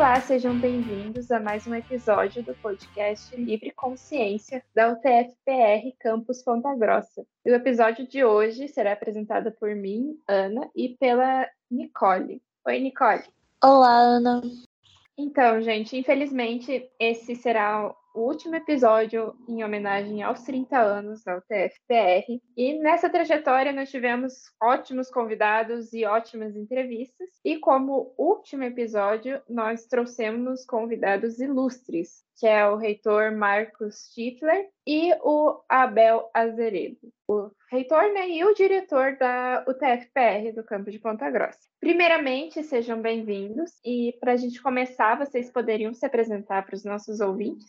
Olá, sejam bem-vindos a mais um episódio do podcast Livre Consciência da UTF-PR Campus Ponta Grossa. o episódio de hoje será apresentado por mim, Ana, e pela Nicole. Oi, Nicole. Olá, Ana. Então, gente, infelizmente esse será o último episódio em homenagem aos 30 anos da UTF-PR. E nessa trajetória nós tivemos ótimos convidados e ótimas entrevistas. E como último episódio, nós trouxemos convidados ilustres, que é o reitor Marcos Stifler e o Abel Azeredo, o reitor né, e o diretor da UTF-PR do campo de Ponta Grossa. Primeiramente, sejam bem-vindos e para a gente começar, vocês poderiam se apresentar para os nossos ouvintes?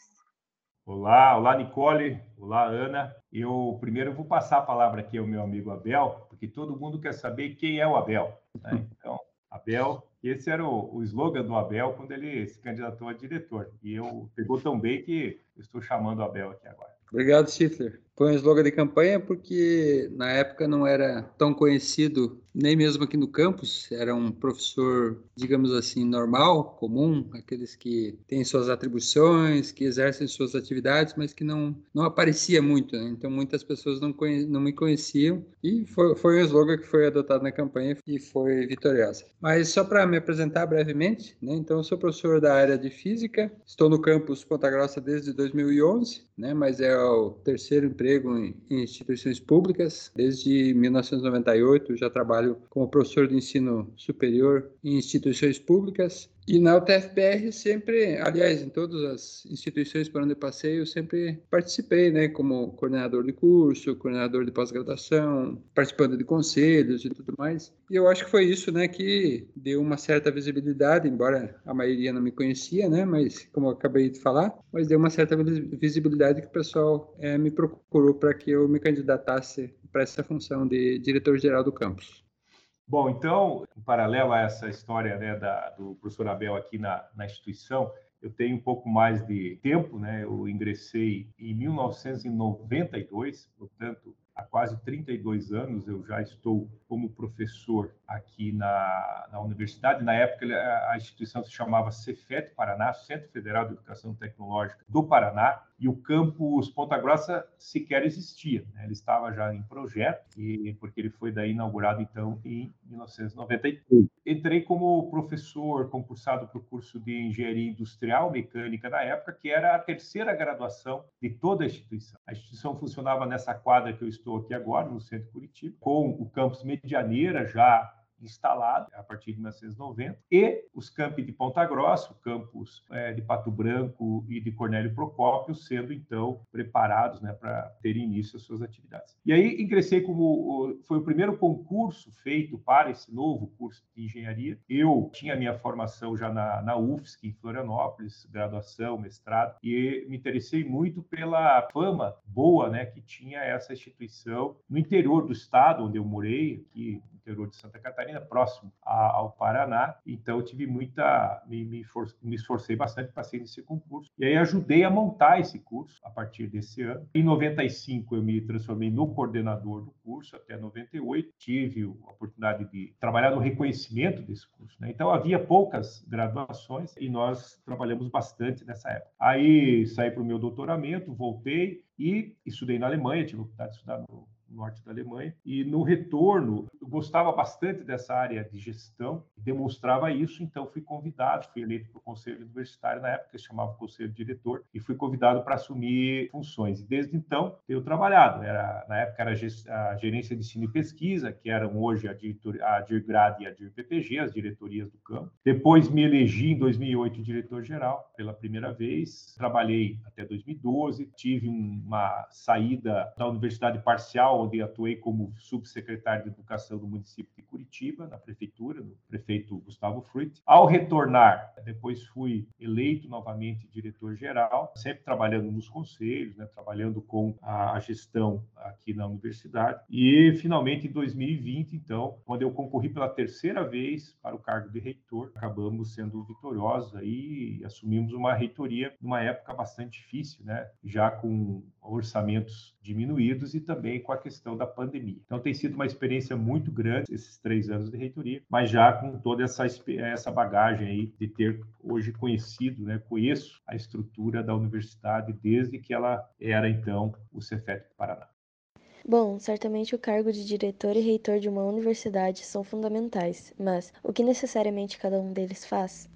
Olá, olá Nicole, olá Ana. Eu primeiro vou passar a palavra aqui ao meu amigo Abel, porque todo mundo quer saber quem é o Abel. Né? Então, Abel, esse era o, o slogan do Abel quando ele se candidatou a diretor. E eu pegou tão bem que estou chamando o Abel aqui agora. Obrigado, Schiffler. Foi um slogan de campanha porque na época não era tão conhecido nem mesmo aqui no campus, era um professor, digamos assim, normal, comum, aqueles que têm suas atribuições, que exercem suas atividades, mas que não, não aparecia muito. Né? Então, muitas pessoas não, conhe, não me conheciam e foi, foi um slogan que foi adotado na campanha e foi vitoriosa. Mas só para me apresentar brevemente, né? então, eu sou professor da área de Física, estou no campus Ponta Grossa desde 2011, né? mas é o terceiro emprego em, em instituições públicas. Desde 1998 já trabalho como professor de ensino superior em instituições públicas e na UTFPR sempre, aliás, em todas as instituições por onde eu passei, eu sempre participei, né, como coordenador de curso, coordenador de pós-graduação, participando de conselhos e tudo mais. E eu acho que foi isso, né, que deu uma certa visibilidade, embora a maioria não me conhecia, né, mas como eu acabei de falar, mas deu uma certa visibilidade que o pessoal é, me procurou para que eu me candidatasse para essa função de diretor-geral do campus. Bom, então, em paralelo a essa história né, da, do professor Abel aqui na, na instituição, eu tenho um pouco mais de tempo, né? Eu ingressei em 1992, portanto, há quase 32 anos eu já estou como professor aqui na, na universidade. Na época, a instituição se chamava Cefet Paraná, Centro Federal de Educação Tecnológica do Paraná, e o campus Ponta Grossa sequer existia. Né? Ele estava já em projeto, e, porque ele foi daí inaugurado, então, em 1993. Entrei como professor concursado para o curso de Engenharia Industrial Mecânica na época, que era a terceira graduação de toda a instituição. A instituição funcionava nessa quadra que eu estou aqui agora, no centro de Curitiba, com o campus Medianeira já instalado a partir de 1990, e os campi de Ponta Grossa, o campus é, de Pato Branco e de Cornélio Procópio, sendo então preparados né, para ter início às suas atividades. E aí ingressei como foi o primeiro concurso feito para esse novo curso de engenharia. Eu tinha minha formação já na, na UFSC, em Florianópolis, graduação, mestrado, e me interessei muito pela fama boa né, que tinha essa instituição no interior do estado onde eu morei, aqui interior de Santa Catarina, próximo a, ao Paraná. Então, eu tive muita. Me, me, for, me esforcei bastante para ser nesse concurso. E aí, ajudei a montar esse curso a partir desse ano. Em 95, eu me transformei no coordenador do curso, até 98. Tive a oportunidade de trabalhar no reconhecimento desse curso. Né? Então, havia poucas graduações e nós trabalhamos bastante nessa época. Aí, saí para o meu doutoramento, voltei e estudei na Alemanha, tive a oportunidade de estudar no norte da Alemanha. E no retorno, eu gostava bastante dessa área de gestão, demonstrava isso, então fui convidado, fui eleito para o conselho universitário na época, que se chamava Conselho Diretor, e fui convidado para assumir funções. E desde então, tenho trabalhado. Era, na época era a gerência de ensino e pesquisa, que eram hoje a, diretor, a DIRGRAD e a DIRPPG, as diretorias do campo. Depois me elegi em 2008 diretor-geral, pela primeira vez. Trabalhei até 2012, tive uma saída da universidade parcial onde atuei como subsecretário de Educação do município de Curitiba, na prefeitura, do prefeito Gustavo Fruit. Ao retornar, depois fui eleito novamente diretor-geral, sempre trabalhando nos conselhos, né, trabalhando com a, gestão aqui na universidade. E, finalmente, em 2020, então, quando eu concorri pela terceira vez para o cargo de reitor, acabamos sendo vitoriosos e assumimos uma reitoria numa época bastante difícil, né, já com orçamentos diminuídos e também com a questão da pandemia. Então tem sido uma experiência muito grande esses três anos de reitoria, mas já com toda essa, essa bagagem aí de ter hoje conhecido, né, conheço a estrutura da universidade desde que ela era então o Cefet Paraná. Bom, certamente o cargo de diretor e reitor de uma universidade são fundamentais, mas o que necessariamente cada um deles faz?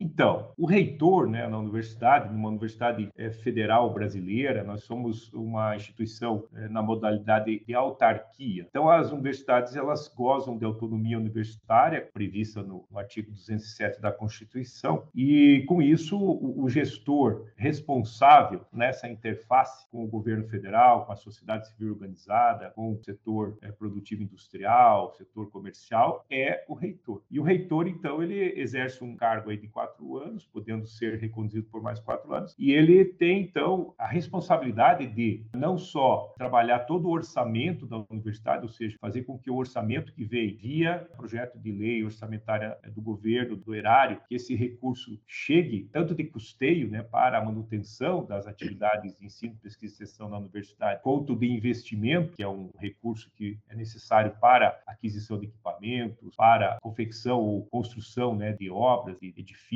Então, o reitor né, na universidade, numa universidade é, federal brasileira, nós somos uma instituição é, na modalidade de autarquia. Então, as universidades elas gozam de autonomia universitária, prevista no, no artigo 207 da Constituição, e com isso o, o, gestor responsável nessa interface com o governo federal, com a sociedade civil organizada, com o setor é, produtivo industrial, setor comercial, é o reitor. E o reitor, então, ele exerce um cargo aí de quatro quatro anos, podendo ser reconduzido por mais quatro anos. E ele tem, então, a responsabilidade de não só trabalhar todo o orçamento da universidade, ou seja, fazer com que o orçamento que veio via projeto de lei orçamentária do governo, do erário, que esse recurso chegue tanto de custeio né, para a manutenção das atividades de ensino, pesquisa e extensão na universidade, quanto de investimento, que é um recurso que é necessário para aquisição de equipamentos, para confecção ou construção né, de obras, de edifícios,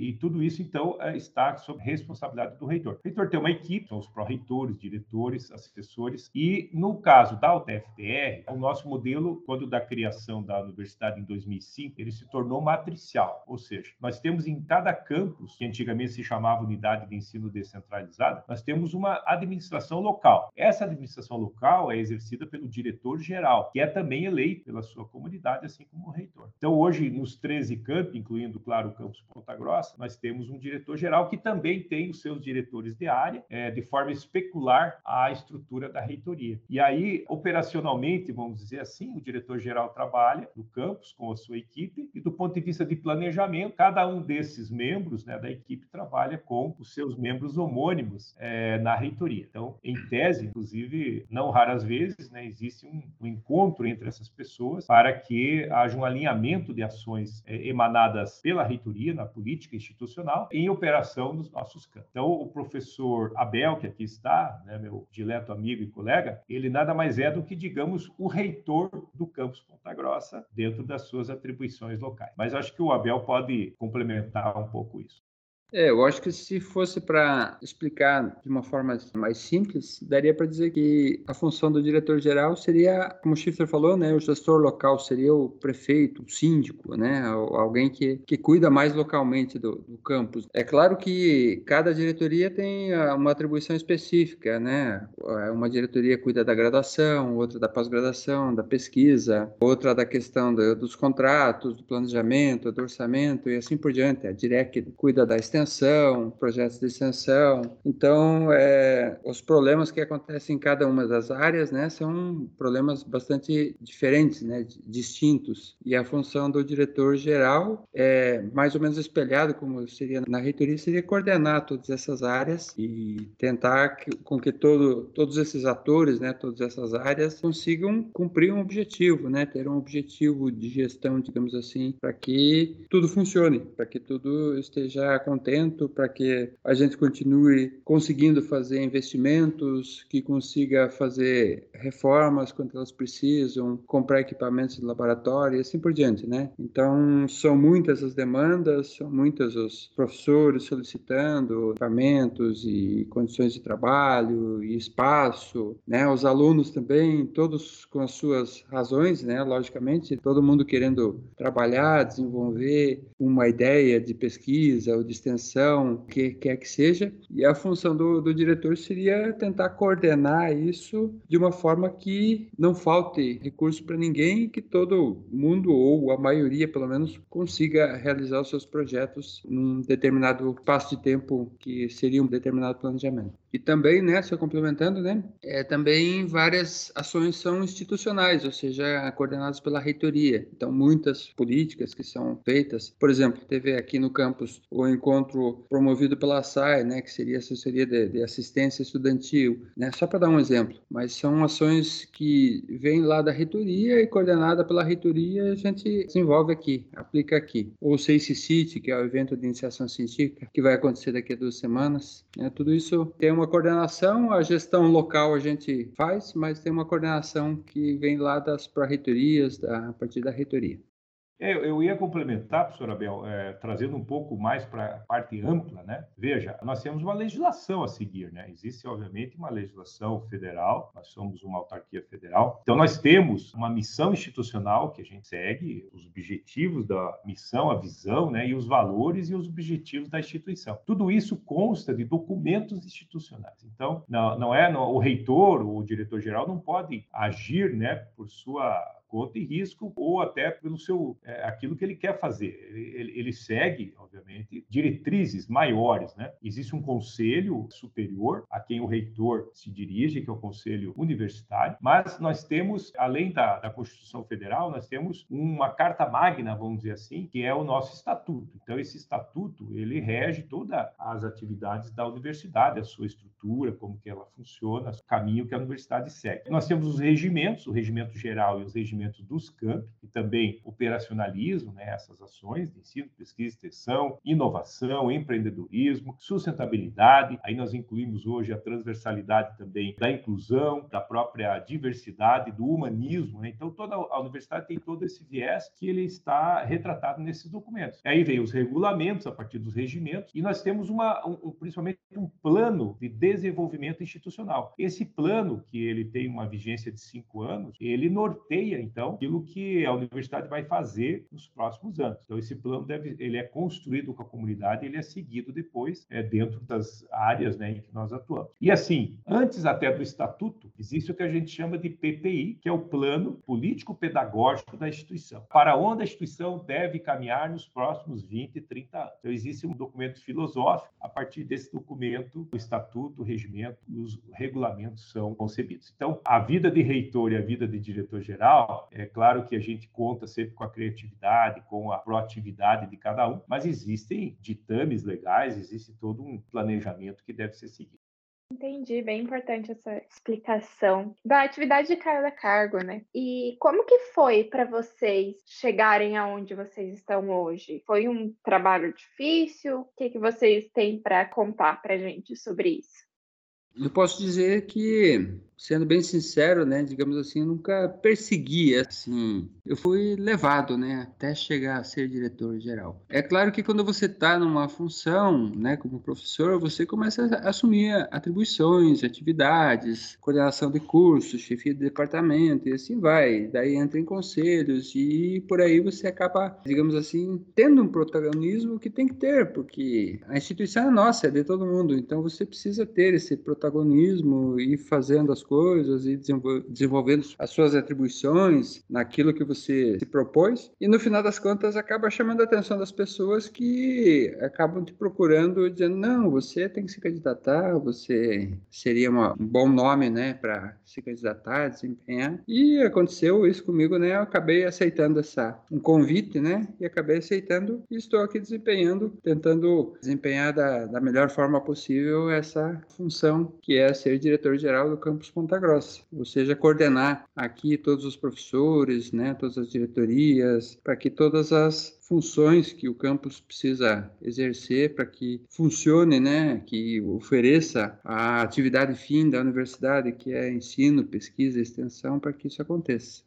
e tudo isso, então, é, está sob responsabilidade do reitor. O reitor tem uma equipe, são os pró-reitores, diretores, assessores, e no caso da UTFPR, o nosso modelo, quando da criação da universidade em 2005, ele se tornou matricial, ou seja, nós temos em cada campus, que antigamente se chamava Unidade de Ensino Descentralizada, nós temos uma administração local. Essa administração local é exercida pelo diretor-geral, que é também eleito pela sua comunidade, assim como o reitor. Então, hoje, nos 13 campos, incluindo, claro, o campus Ponta Grossa, nós temos um diretor-geral que também tem os seus diretores de área, é, de forma especular a estrutura da reitoria. E aí, operacionalmente, vamos dizer assim, o diretor-geral trabalha no campus com a sua equipe e do ponto de vista de planejamento, cada um desses membros né, da equipe trabalha com os seus membros homônimos é, na reitoria. Então, em tese, inclusive, não raras vezes, né, existe um, um, encontro entre essas pessoas para que haja um alinhamento de ações é, emanadas pela reitoria na política institucional em operação nos nossos campos. Então, o professor Abel, que aqui está, né, meu dileto amigo e colega, ele nada mais é do que, digamos, o reitor do campus Ponta Grossa dentro das suas atribuições locais. Mas acho que o Abel pode complementar um pouco isso. É, eu acho que se fosse para explicar de uma forma mais simples, daria para dizer que a função do diretor-geral seria, como o Schiffer falou, né, o gestor local seria o prefeito, o síndico, né, alguém que, que cuida mais localmente do, do campus. É claro que cada diretoria tem ah, uma atribuição específica, né, é, uma diretoria cuida da graduação, outra da pós-graduação, da pesquisa, outra da questão do, dos contratos, do planejamento, do orçamento e assim por diante. A DIREC cuida da extensão extensão, projetos de extensão. Então, é, os problemas que acontecem em cada uma das áreas, né, são problemas bastante diferentes, né, distintos. E a função do diretor geral é mais ou menos espelhado como seria na reitoria, seria coordenar todas essas áreas e tentar que, com que todo, todos esses atores, né, todas essas áreas consigam cumprir um objetivo, né, ter um objetivo de gestão, digamos assim, para que tudo funcione, para que tudo esteja contente para que a gente continue conseguindo fazer investimentos, que consiga fazer reformas quando elas precisam, comprar equipamentos de laboratório e assim por diante, né? Então, são muitas as demandas, são muitos os professores solicitando equipamentos e condições de trabalho e espaço, né? Os alunos também, todos com as suas razões, né? Logicamente, todo mundo querendo trabalhar, desenvolver uma ideia de pesquisa ou de extensão o que quer que seja. E a função do, do diretor seria tentar coordenar isso de uma forma que não falte recurso para ninguém e que todo mundo, ou a maioria pelo menos, consiga realizar os seus projetos num determinado espaço de tempo que seria um determinado planejamento. E também, né, só complementando, né, é, também várias ações são institucionais, ou seja, coordenadas pela reitoria. Então, muitas políticas que são feitas, por exemplo, teve aqui no campus o encontro promovido pela SAI, né, que seria a assessoria de, de assistência estudantil, né, só para dar um exemplo. Mas são ações que vêm lá da reitoria e coordenada pela reitoria a gente desenvolve aqui, aplica aqui. Ou o City, que é o evento de iniciação científica, que vai acontecer daqui a duas semanas. Né, tudo isso tem uma uma coordenação, a gestão local a gente faz, mas tem uma coordenação que vem lá das pró-reitorias, a partir da reitoria. É, eu ia complementar, professor Abel, é, trazendo um pouco mais para a parte ampla, né? Veja, nós temos uma legislação a seguir, né? Existe, obviamente, uma legislação federal, nós somos uma autarquia federal, então nós temos uma missão institucional que a gente segue, os objetivos da missão, a visão, né? E os valores e os objetivos da instituição. Tudo isso consta de documentos institucionais. Então, não, não é no, o reitor o diretor-geral não pode agir, né, por sua conta e risco ou até pelo seu é, aquilo que ele quer fazer. Ele, ele, segue, obviamente, diretrizes maiores, né? Existe um conselho superior a quem o reitor se dirige, que é o conselho universitário, mas nós temos, além da, da Constituição Federal, nós temos uma carta magna, vamos dizer assim, que é o nosso estatuto. Então esse estatuto ele rege todas as atividades da universidade, a sua estrutura, como que ela funciona, o caminho que a universidade segue. Nós temos os regimentos, o regimento geral e os regimentos dos campi e também operacionalizam né, essas ações de ensino, pesquisa, extensão, inovação, empreendedorismo, sustentabilidade. Aí nós incluímos hoje a transversalidade também da inclusão, da própria diversidade, do humanismo. Né? Então, toda a universidade tem todo esse viés que ele está retratado nesses documentos. Aí vem os regulamentos a partir dos regimentos e nós temos uma, um, principalmente um plano de desenvolvimento institucional. Esse plano, que ele tem uma vigência de cinco anos, ele norteia então, aquilo que a universidade vai fazer nos próximos anos. Então, esse plano deve, ele é construído com a comunidade, ele é seguido depois é, dentro das áreas né, em que nós atuamos. E assim, antes até do estatuto, existe o que a gente chama de PPI, que é o Plano Político Pedagógico da instituição. Para onde a instituição deve caminhar nos próximos 20, 30 anos. Então, existe um documento filosófico, a partir desse documento, o estatuto, o regimento os regulamentos são concebidos. Então, a vida de reitor e a vida de diretor-geral é claro que a gente conta sempre com a criatividade, com a proatividade de cada um, mas existem ditames legais, existe todo um planejamento que deve ser seguido. Entendi, bem importante essa explicação da atividade de cada cargo, né? E como que foi para vocês chegarem aonde vocês estão hoje? Foi um trabalho difícil? O que, que vocês têm para contar para gente sobre isso? Eu posso dizer que sendo bem sincero, né, digamos assim, nunca persegui assim. Eu fui levado, né, até chegar a ser diretor geral. É claro que quando você está numa função, né, como professor, você começa a assumir atribuições, atividades, coordenação de cursos, chefia de departamento e assim vai. Daí entra em conselhos e por aí você acaba, digamos assim, tendo um protagonismo que tem que ter, porque a instituição é nossa, é de todo mundo. Então você precisa ter esse protagonismo e fazendo as coisas e desenvolvendo as suas atribuições naquilo que você se propôs. E no final das contas acaba chamando a atenção das pessoas que acabam te procurando dizendo: não, você tem que se candidatar, você seria uma, um bom nome né, para se candidatar, desempenhar. E aconteceu isso comigo, né? Eu acabei aceitando essa, um convite, né? E acabei aceitando e estou aqui desempenhando, tentando desempenhar da, da melhor forma possível essa função que é ser diretor-geral do campus Ponta Grossa, ou seja, coordenar aqui todos os professores, né, todas as diretorias, para que todas as funções que o campus precisa exercer para que funcione, né, que ofereça a atividade fim da universidade, que é ensino, pesquisa extensão, para que isso aconteça.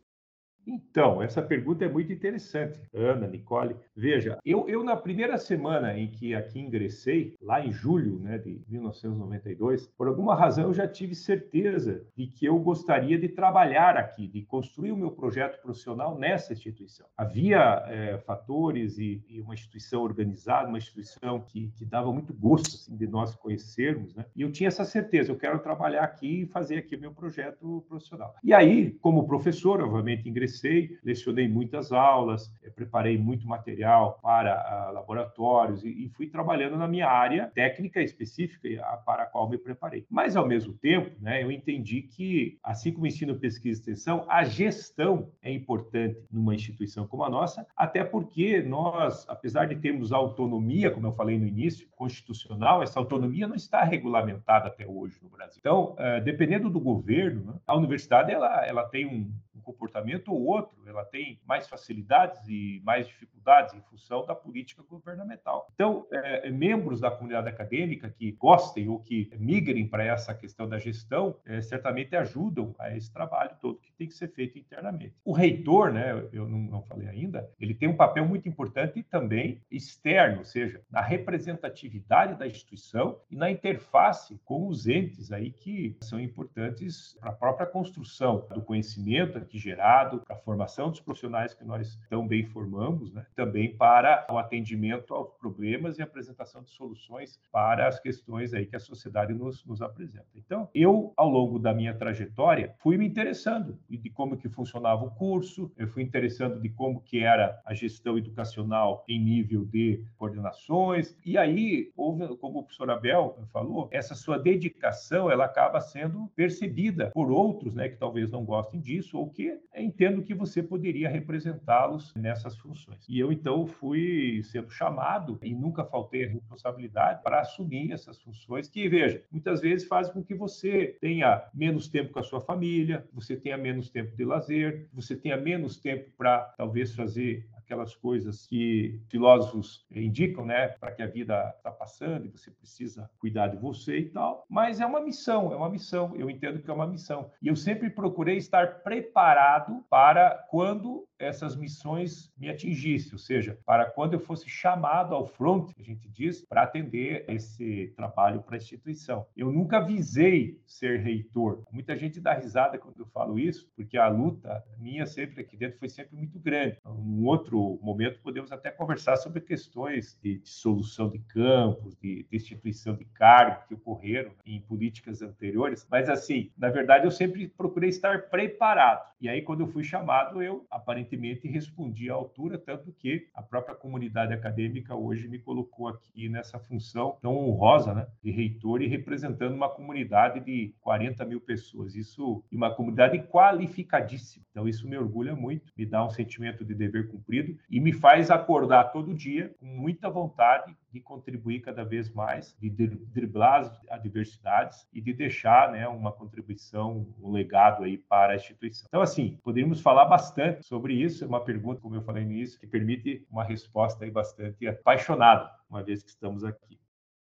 Então, essa pergunta é muito interessante, Ana, Nicole. Veja, eu, eu na primeira semana em que aqui ingressei, lá em julho né, de 1992, por alguma razão eu já tive certeza de que eu gostaria de trabalhar aqui, de construir o meu projeto profissional nessa instituição. Havia é, fatores e, e, uma instituição organizada, uma instituição que, que dava muito gosto assim, de nós conhecermos, né? e eu tinha essa certeza, eu quero trabalhar aqui e fazer aqui o meu projeto profissional. E aí, como professor, obviamente, ingressei ingressei, lecionei muitas aulas, eh, preparei muito material para ah, laboratórios e, fui trabalhando na minha área técnica específica para a qual me preparei. Mas, ao mesmo tempo, né, eu entendi que, assim como ensino, pesquisa e extensão, a gestão é importante numa instituição como a nossa, até porque nós, apesar de termos autonomia, como eu falei no início, constitucional, essa autonomia não está regulamentada até hoje no Brasil. Então, uh, dependendo do governo, né, a universidade ela, ela tem um comportamento ou outro, ela tem mais facilidades e mais dificuldades em função da política governamental. Então, é, membros da comunidade acadêmica que gostem ou que migrem para essa questão da gestão, é, certamente ajudam a esse trabalho todo que tem que ser feito internamente. O reitor, né, eu não, não falei ainda, ele tem um papel muito importante também externo, ou seja, na representatividade da instituição e na interface com os entes aí que são importantes para a própria construção do conhecimento aqui gerado, para a formação dos profissionais que nós tão bem formamos, né? também para o atendimento aos problemas e apresentação de soluções para as questões aí que a sociedade nos, nos apresenta. Então, eu, ao longo da minha trajetória, fui me interessando de como que funcionava o curso, eu fui interessando de como que era a gestão educacional em nível de coordenações, e aí, houve, como o professor Abel falou, essa sua dedicação, ela acaba sendo percebida por outros, né, que talvez não gostem disso, ou que entendam que você poderia representá-los nessas funções. E eu, então, fui sendo chamado, e nunca faltei a responsabilidade, para assumir essas funções que, veja, muitas vezes fazem com que você tenha menos tempo com a sua família, você tenha menos tempo de lazer, você tenha menos tempo para, talvez, fazer aquelas coisas que filósofos indicam, né, para que a vida está passando e você precisa cuidar de você e tal. Mas é uma missão, é uma missão. Eu entendo que é uma missão. E eu sempre procurei estar preparado para quando essas missões me atingissem, ou seja, para quando eu fosse chamado ao front, a gente diz, para atender esse trabalho para a instituição. Eu nunca visei ser reitor. Muita gente dá risada quando eu falo isso, porque a luta minha sempre aqui dentro foi sempre muito grande. Um outro momento podemos até conversar sobre questões de, de solução de campos, de destituição de cargo que ocorreram em políticas anteriores, mas assim, na verdade eu sempre procurei estar preparado. E aí quando eu fui chamado, eu aparentemente aparentemente respondi à altura, tanto que a própria comunidade acadêmica hoje me colocou aqui nessa função tão honrosa, né, de reitor e representando uma comunidade de 40 mil pessoas. Isso, e uma comunidade qualificadíssima. Então, isso me orgulha muito, me dá um sentimento de dever cumprido e me faz acordar todo dia com muita vontade de contribuir cada vez mais, de driblar as adversidades e de deixar né, uma contribuição, um legado aí para a instituição. Então, assim, poderíamos falar bastante sobre isso. É uma pergunta, como eu falei no início, que permite uma resposta aí bastante apaixonada, uma vez que estamos aqui.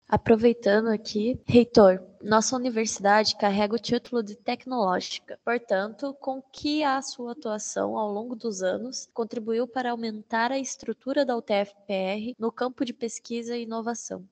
Aproveitando aqui, reitor, nossa universidade carrega o título de tecnológica, portanto, com que a sua atuação ao longo dos anos contribuiu para aumentar a estrutura da UTF-PR no campo de pesquisa e inovação?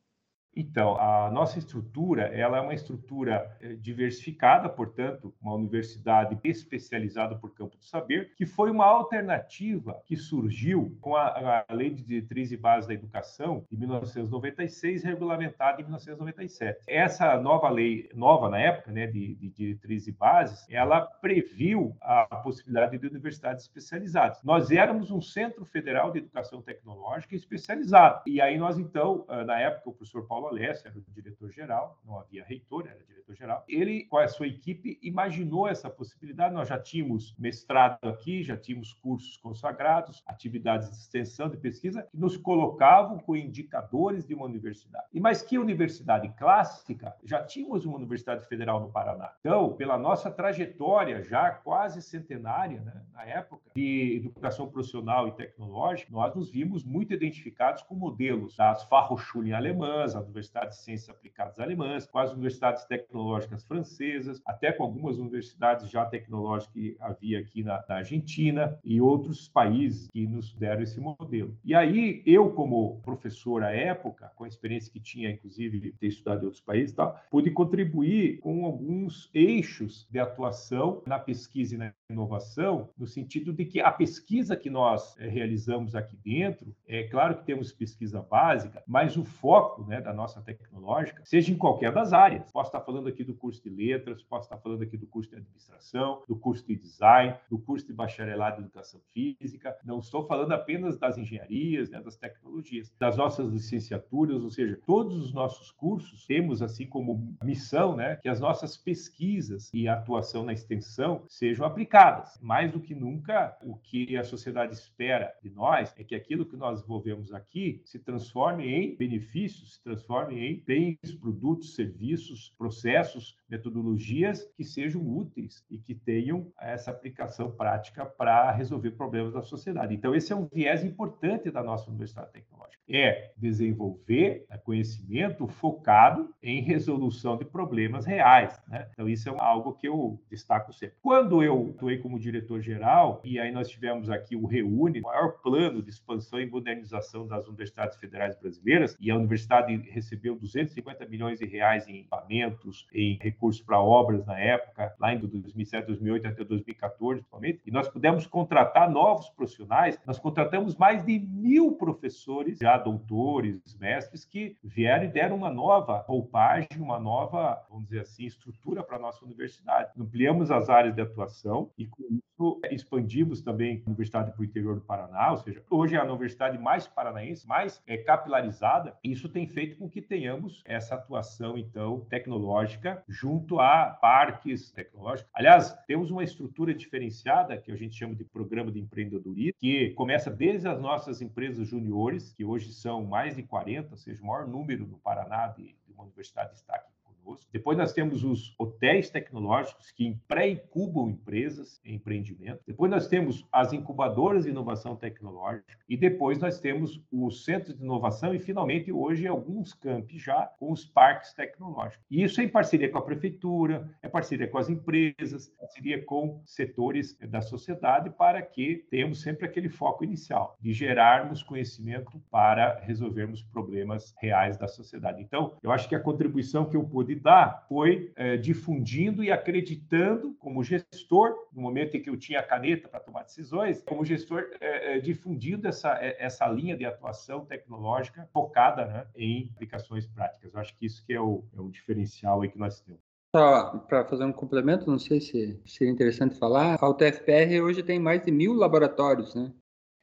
Então, a nossa estrutura, ela é uma estrutura eh, diversificada, portanto, uma universidade especializada por campo do saber, que foi uma alternativa que surgiu com a, a Lei de Diretriz e Base da Educação de 1996, regulamentada em 1997. Essa nova lei, nova na época, né, de, de Diretriz e Bases, ela previu a possibilidade de universidades especializadas. Nós éramos um Centro Federal de Educação Tecnológica especializado. E aí nós, então, ah, na época, o professor Paulo Alessio era o diretor-geral, não havia reitor, era diretor-geral. Ele, com a sua equipe, imaginou essa possibilidade. Nós já tínhamos mestrado aqui, já tínhamos cursos consagrados, atividades de extensão de pesquisa, que nos colocavam com indicadores de uma universidade. E mais que universidade clássica, já tínhamos uma Universidade Federal no Paraná. Então, pela nossa trajetória já quase centenária, né, na época, de educação profissional e tecnológica, nós nos vimos muito identificados com modelos das Fachhochschulen alemãs, universidades de ciências aplicadas alemãs, com as universidades tecnológicas francesas, até com algumas universidades já tecnológicas que havia aqui na, na Argentina e outros países que nos deram esse modelo. E aí, eu, como professor à época, com a experiência que tinha, inclusive, de ter estudado em outros países, pude contribuir com alguns eixos de atuação na pesquisa e na inovação, no sentido de que a pesquisa que nós é, realizamos aqui dentro, é claro que temos pesquisa básica, mas o foco né, da nossa tecnológica, seja em qualquer das áreas. Posso estar falando aqui do curso de letras, posso estar falando aqui do curso de administração, do curso de design, do curso de bacharelado em educação física. Não estou falando apenas das engenharias, né, das tecnologias, das nossas licenciaturas, ou seja, todos os nossos cursos temos assim como missão, né, que as nossas pesquisas e atuação na extensão sejam aplicadas. Mais do que nunca, o que a sociedade espera de nós é que aquilo que nós desenvolvemos aqui se transforme em benefícios, se transforme transformem em bens, produtos, serviços, processos, metodologias que sejam úteis e que tenham essa aplicação prática para resolver problemas da sociedade. Então, esse é um viés importante da nossa Universidade Tecnológica. É desenvolver conhecimento focado em resolução de problemas reais. Né? Então, isso é algo que eu destaco sempre. Quando eu atuei como diretor-geral, e aí nós tivemos aqui o REUNE, o maior plano de expansão e modernização das universidades federais brasileiras, e a universidade recebeu 250 milhões de reais em equipamentos, em recursos para obras na época, lá em 2007, 2008 até 2014, principalmente, e nós pudemos contratar novos profissionais. Nós contratamos mais de mil professores, já doutores, mestres, que vieram e deram uma nova roupagem, uma nova, vamos dizer assim, estrutura para a nossa universidade. Ampliamos as áreas de atuação e com isso expandimos também a universidade para o interior do Paraná, ou seja, hoje é a universidade mais paranaense, mais é, capilarizada. Isso tem feito com que tenhamos essa atuação, então, tecnológica junto a parques tecnológicos. Aliás, temos uma estrutura diferenciada que a gente chama de programa de empreendedorismo, que começa desde as nossas empresas juniores, que hoje são mais de 40, ou seja, o maior número no Paraná de, de uma universidade está aqui conosco. Depois nós temos os hotéis tecnológicos que pré-incubam empresas em empreendimento. Depois nós temos as incubadoras de inovação tecnológica e depois nós temos os centros de inovação e finalmente hoje alguns campi já com os parques tecnológicos. E isso é em parceria com a prefeitura, é parceria com as empresas, parceria com setores da sociedade para que tenhamos sempre aquele foco inicial de gerarmos conhecimento para resolvermos problemas reais da sociedade. Então, eu acho que a contribuição que eu pude pude dar foi é, difundindo e acreditando, como gestor, no momento em que eu tinha a caneta para tomar decisões, como gestor, é, é, difundindo essa, essa linha de atuação tecnológica focada né, em aplicações práticas. Eu acho que isso que é o, é o diferencial aí que nós temos. Só para fazer um complemento, não sei se seria interessante falar, a UTFPR hoje tem mais de mil laboratórios, né?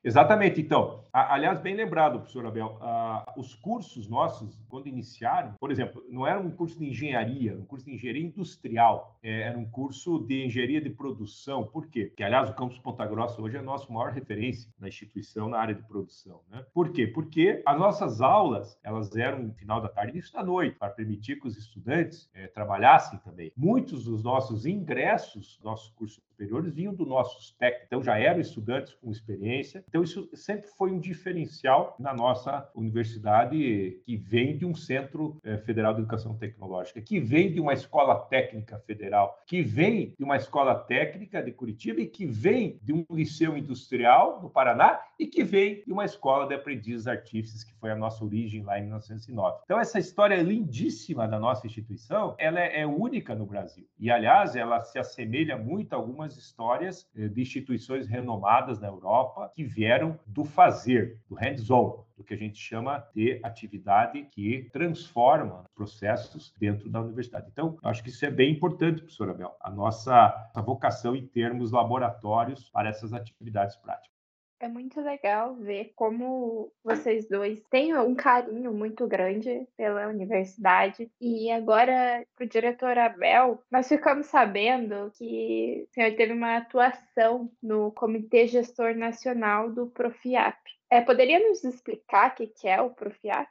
Exatamente, então. aliás, bem lembrado, professor Abel, os cursos nossos, quando iniciaram, por exemplo, não era um curso de engenharia, um curso de engenharia industrial, é, era um curso de engenharia de produção. Por quê? Porque, aliás, o campus Ponta Grossa hoje é a nossa maior referência na instituição na área de produção. Né? Por quê? Porque as nossas aulas, elas eram no final da tarde e início da noite, para permitir que os estudantes é, trabalhassem também. Muitos dos nossos ingressos, nossos cursos superiores, vinham do nossos técnicos, então já eram estudantes com experiência, então, isso sempre foi um diferencial na nossa universidade, que vem de um Centro eh, Federal de Educação Tecnológica, que vem de uma escola técnica federal, que vem de uma escola técnica de Curitiba e que vem de um liceu industrial no Paraná e que vem de uma escola de aprendizes artífices, que foi a nossa origem lá em 1909. Então, essa história lindíssima da nossa instituição, ela é, única no Brasil. E, aliás, ela se assemelha muito a algumas histórias eh, de instituições renomadas na Europa que vieram do fazer, do hands-on, do que a gente chama de atividade que transforma processos dentro da universidade. Então, acho que isso é bem importante, professor Abel, a nossa a vocação em termos laboratórios para essas atividades práticas. É muito legal ver como vocês dois têm um carinho muito grande pela universidade. E agora, para o diretor Abel, nós ficamos sabendo que o senhor teve uma atuação no Comitê Gestor Nacional do Profiap. É, poderia nos explicar o que é o Profiap?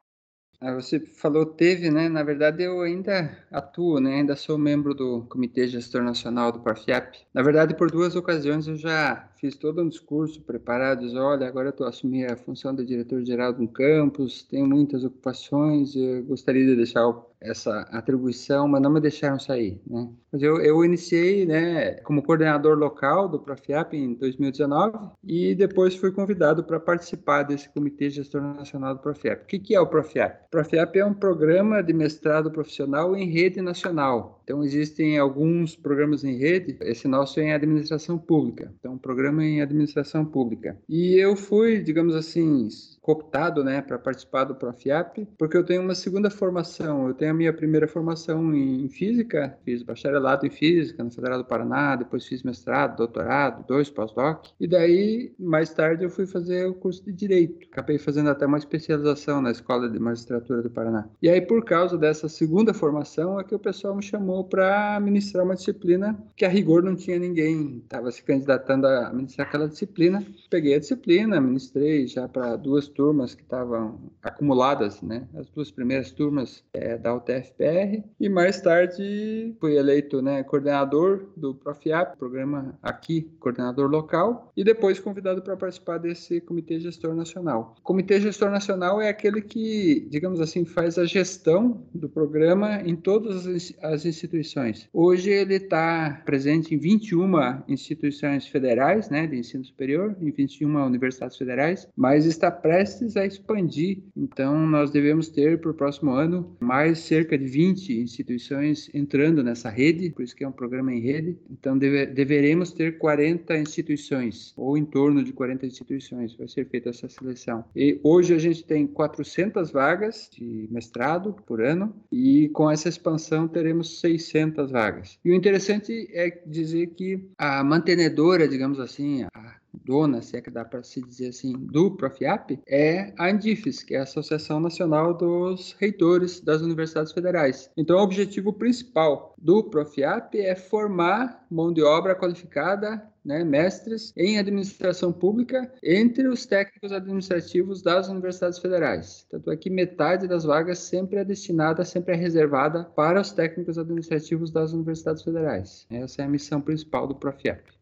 Ah, você falou teve, né? Na verdade, eu ainda atuo, né? Ainda sou membro do Comitê Gestor Nacional do Profiap. Na verdade, por duas ocasiões eu já fiz todo um discurso preparado, diz, olha, agora eu assumi a função de diretor-geral de um campus, tenho muitas ocupações, gostaria de deixar essa atribuição, mas não me deixaram sair, né? Mas eu, eu iniciei, né, como coordenador local do Profiap em 2019 e depois fui convidado para participar desse Comitê Gestor Nacional do Profiap. O que, que é o Profiap? Profiap é um programa de mestrado profissional em rede nacional. Então, existem alguns programas em rede, esse nosso é em administração pública. Então, um programa em administração pública. E eu fui, digamos assim, cooptado né, para participar do Profiap, porque eu tenho uma segunda formação. Eu tenho a minha primeira formação em física, fiz bacharelado em física na Federal do Paraná, depois fiz mestrado, doutorado, dois pós-doc, e daí, mais tarde, eu fui fazer o curso de Direito. Acabei fazendo até uma especialização na Escola de Magistratura do Paraná. E aí, por causa dessa segunda formação, é que o pessoal me chamou para ministrar uma disciplina que a rigor não tinha ninguém, estava se candidatando a ministrar aquela disciplina. Peguei a disciplina, ministrei já para duas turmas que estavam acumuladas, né? As duas primeiras turmas é, da UTFPR e mais tarde fui eleito, né, coordenador do Profiap, programa aqui, coordenador local, e depois convidado para participar desse comitê gestor nacional. O comitê gestor nacional é aquele que, digamos assim, faz a gestão do programa em todas as instituições. Hoje ele está presente em 21 instituições federais, né, de ensino superior, em 21 universidades federais, mas está prestes a expandir. Então, nós devemos ter para o próximo ano mais cerca de 20 instituições entrando nessa rede, por isso que é um programa em rede. Então, deve, deveremos ter 40 instituições, ou em torno de 40 instituições, vai ser feita essa seleção. E hoje a gente tem 400 vagas de mestrado por ano, e com essa expansão teremos 600 vagas. E o interessante é dizer que a mantenedora, digamos assim, a dona, se é que dá para se dizer assim, do Profiap, é a Andifes, que é a Associação Nacional dos Reitores das Universidades Federais. Então, o objetivo principal do Profiap é formar mão de obra qualificada né, mestres em administração pública entre os técnicos administrativos das universidades federais. Tanto é que metade das vagas sempre é destinada, sempre é reservada para os técnicos administrativos das universidades federais. Essa é a missão principal do Profiap.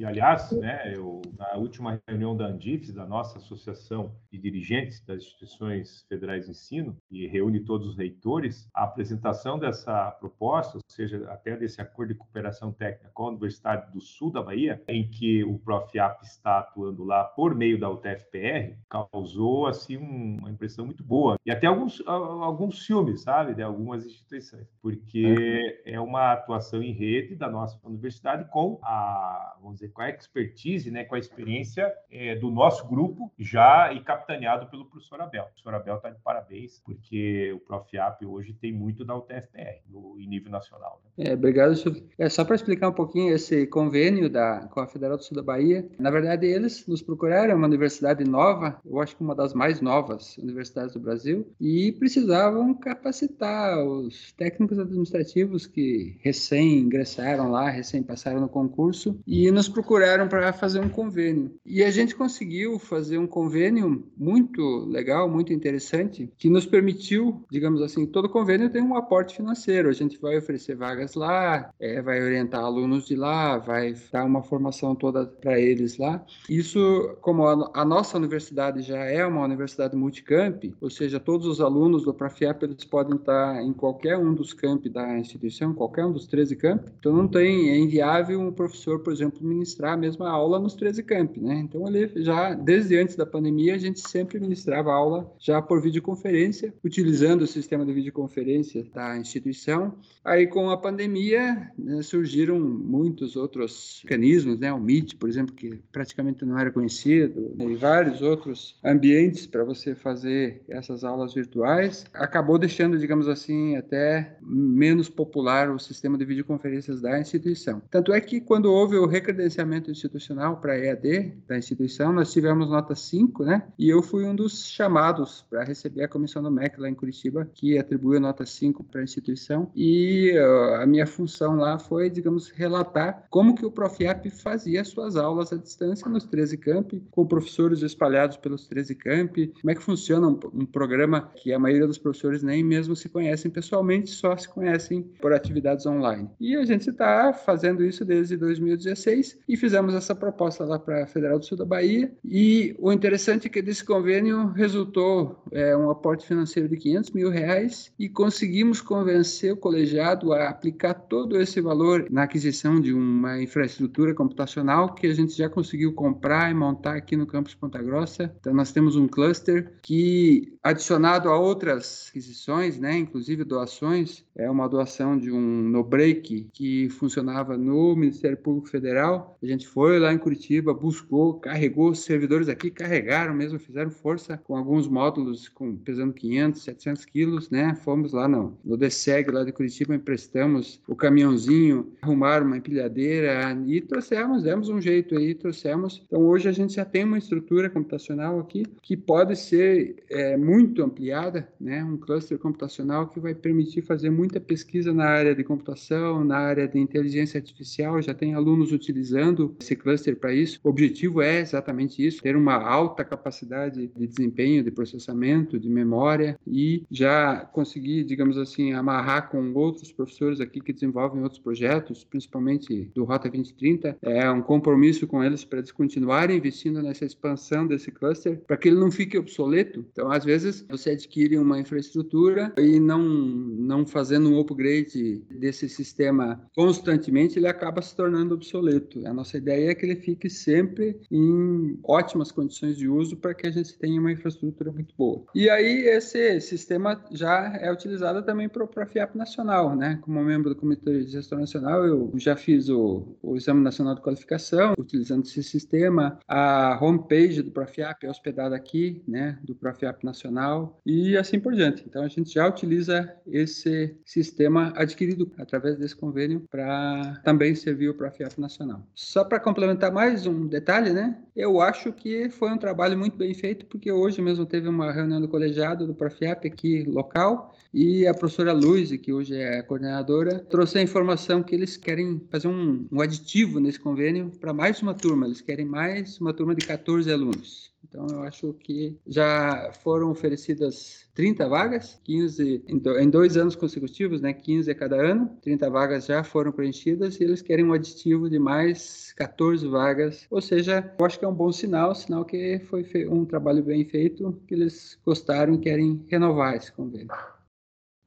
E, aliás, né, eu, na última reunião da Andifes, da nossa Associação de Dirigentes das Instituições Federais de Ensino, que reúne todos os reitores, a apresentação dessa proposta, ou seja, até desse acordo de cooperação técnica com a Universidade do Sul da Bahia, em que o Profiap está atuando lá por meio da UTFPR, causou assim uma impressão muito boa. E até alguns, alguns filmes, sabe, de algumas instituições, porque é uma atuação em rede da nossa universidade com a, vamos dizer, com a expertise, né, com a experiência é, do nosso grupo, já e capitaneado pelo professor Abel. O professor Abel está de parabéns, porque o Profiap hoje tem muito da UTFPR, no, em nível nacional. Né? É, obrigado, É só para explicar um pouquinho esse convênio da, com a Federal do Sul da Bahia. Na verdade, eles nos procuraram, uma universidade nova, eu acho que uma das mais novas universidades do Brasil, e precisavam capacitar os técnicos administrativos que recém ingressaram lá, recém passaram no concurso, e nos procuraram para fazer um convênio. E a gente conseguiu fazer um convênio muito legal, muito interessante, que nos permitiu, digamos assim, todo convênio tem um aporte financeiro. A gente vai oferecer vagas lá, é, vai orientar alunos de lá, vai dar uma formação toda para eles lá. Isso, como a, a, nossa universidade já é uma universidade multicamp, ou seja, todos os alunos do Prafiap eles podem estar em qualquer um dos campi da instituição, qualquer um dos 13 campi. Então não tem, é inviável um professor, por exemplo, ministrar a mesma aula nos 13 campi, né? Então ele já desde antes da pandemia a gente sempre ministrava aula já por videoconferência, utilizando o sistema de videoconferência da instituição. Aí com a pandemia né, surgiram muitos outros mecanismos, né? O Meet, por exemplo, que praticamente não era conhecido, e vários outros ambientes para você fazer essas aulas virtuais. Acabou deixando, digamos assim, até menos popular o sistema de videoconferências da instituição. Tanto é que quando houve o recredenciamento credenciamento institucional para EAD da instituição, nós tivemos nota 5, né? E eu fui um dos chamados para receber a comissão do MEC lá em Curitiba, que atribuiu nota 5 para a instituição. E uh, a minha função lá foi, digamos, relatar como que o Profiap fazia suas aulas à distância nos 13 campi, com professores espalhados pelos 13 campi, como é que funciona um, um programa que a maioria dos professores nem mesmo se conhecem pessoalmente, só se conhecem por atividades online. E a gente está fazendo isso desde 2016 e fizemos essa proposta lá para a Federal do Sul da Bahia. E o interessante é que desse convênio resultou é, um aporte financeiro de 500 mil reais e conseguimos convencer o colegiado a aplicar todo esse valor na aquisição de uma infraestrutura computacional que a gente já conseguiu comprar e montar aqui no campus Ponta Grossa. Então nós temos um cluster que, adicionado a outras aquisições, né, inclusive doações, é uma doação de um no-break que funcionava no Ministério Público Federal A gente foi lá em Curitiba, buscou, carregou os servidores aqui, carregaram mesmo, fizeram força com alguns módulos com, pesando 500, 700 quilos, né? Fomos lá no, no DSEG lá de Curitiba, emprestamos o caminhãozinho, arrumaram uma empilhadeira e trouxemos, demos um jeito aí, trouxemos. Então hoje a gente já tem uma estrutura computacional aqui que pode ser é, muito ampliada, né? Um cluster computacional que vai permitir fazer muita pesquisa na área de computação, na área de inteligência artificial, já tem alunos utilizando esse cluster para isso. O objetivo é exatamente isso, ter uma alta capacidade de desempenho, de processamento, de memória e já conseguir, digamos assim, amarrar com outros professores aqui que desenvolvem outros projetos, principalmente do Rota 2030, é um compromisso com eles para eles continuarem investindo nessa expansão desse cluster, para que ele não fique obsoleto. Então, às vezes, você adquire uma infraestrutura e não, não fazendo um upgrade desse sistema constantemente, ele acaba se tornando obsoleto. A nossa ideia é que ele fique sempre em ótimas condições de uso para que a gente tenha uma infraestrutura muito boa. E aí, esse sistema já é utilizado também para o FIAP Nacional, né? Como membro do Comitê de Gestão Nacional, eu já fiz o, o Exame Nacional de Qualificação, utilizando esse sistema. A homepage do Profiap é hospedada aqui, né? Do Profiap Nacional e assim por diante. Então, a gente já utiliza esse sistema adquirido através desse convênio para também servir o Profiap Nacional. Só para complementar mais um detalhe, né? Eu acho que foi um trabalho muito bem feito, porque hoje mesmo teve uma reunião do colegiado do Profiap aqui local e a professora Luiz, que hoje é a coordenadora, trouxe a informação que eles querem fazer um, um aditivo nesse convênio para mais uma turma. Eles querem mais uma turma de 14 alunos. Então, eu acho que já foram oferecidas 30 vagas, 15 em dois anos consecutivos, né? 15 a cada ano. 30 vagas já foram preenchidas e eles querem um aditivo de mais 14 vagas. Ou seja, eu acho que é um bom sinal, sinal que foi um trabalho bem feito, que eles gostaram e querem renovar esse convênio.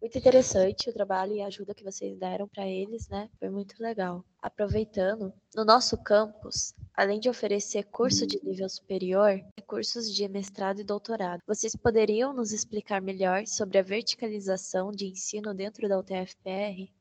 Muito interessante o trabalho e a ajuda que vocês deram para eles, né? Foi muito legal. Aproveitando, no nosso campus, além de oferecer curso de nível superior, cursos de mestrado e doutorado. Vocês poderiam nos explicar melhor sobre a verticalização de ensino dentro da UTFPR?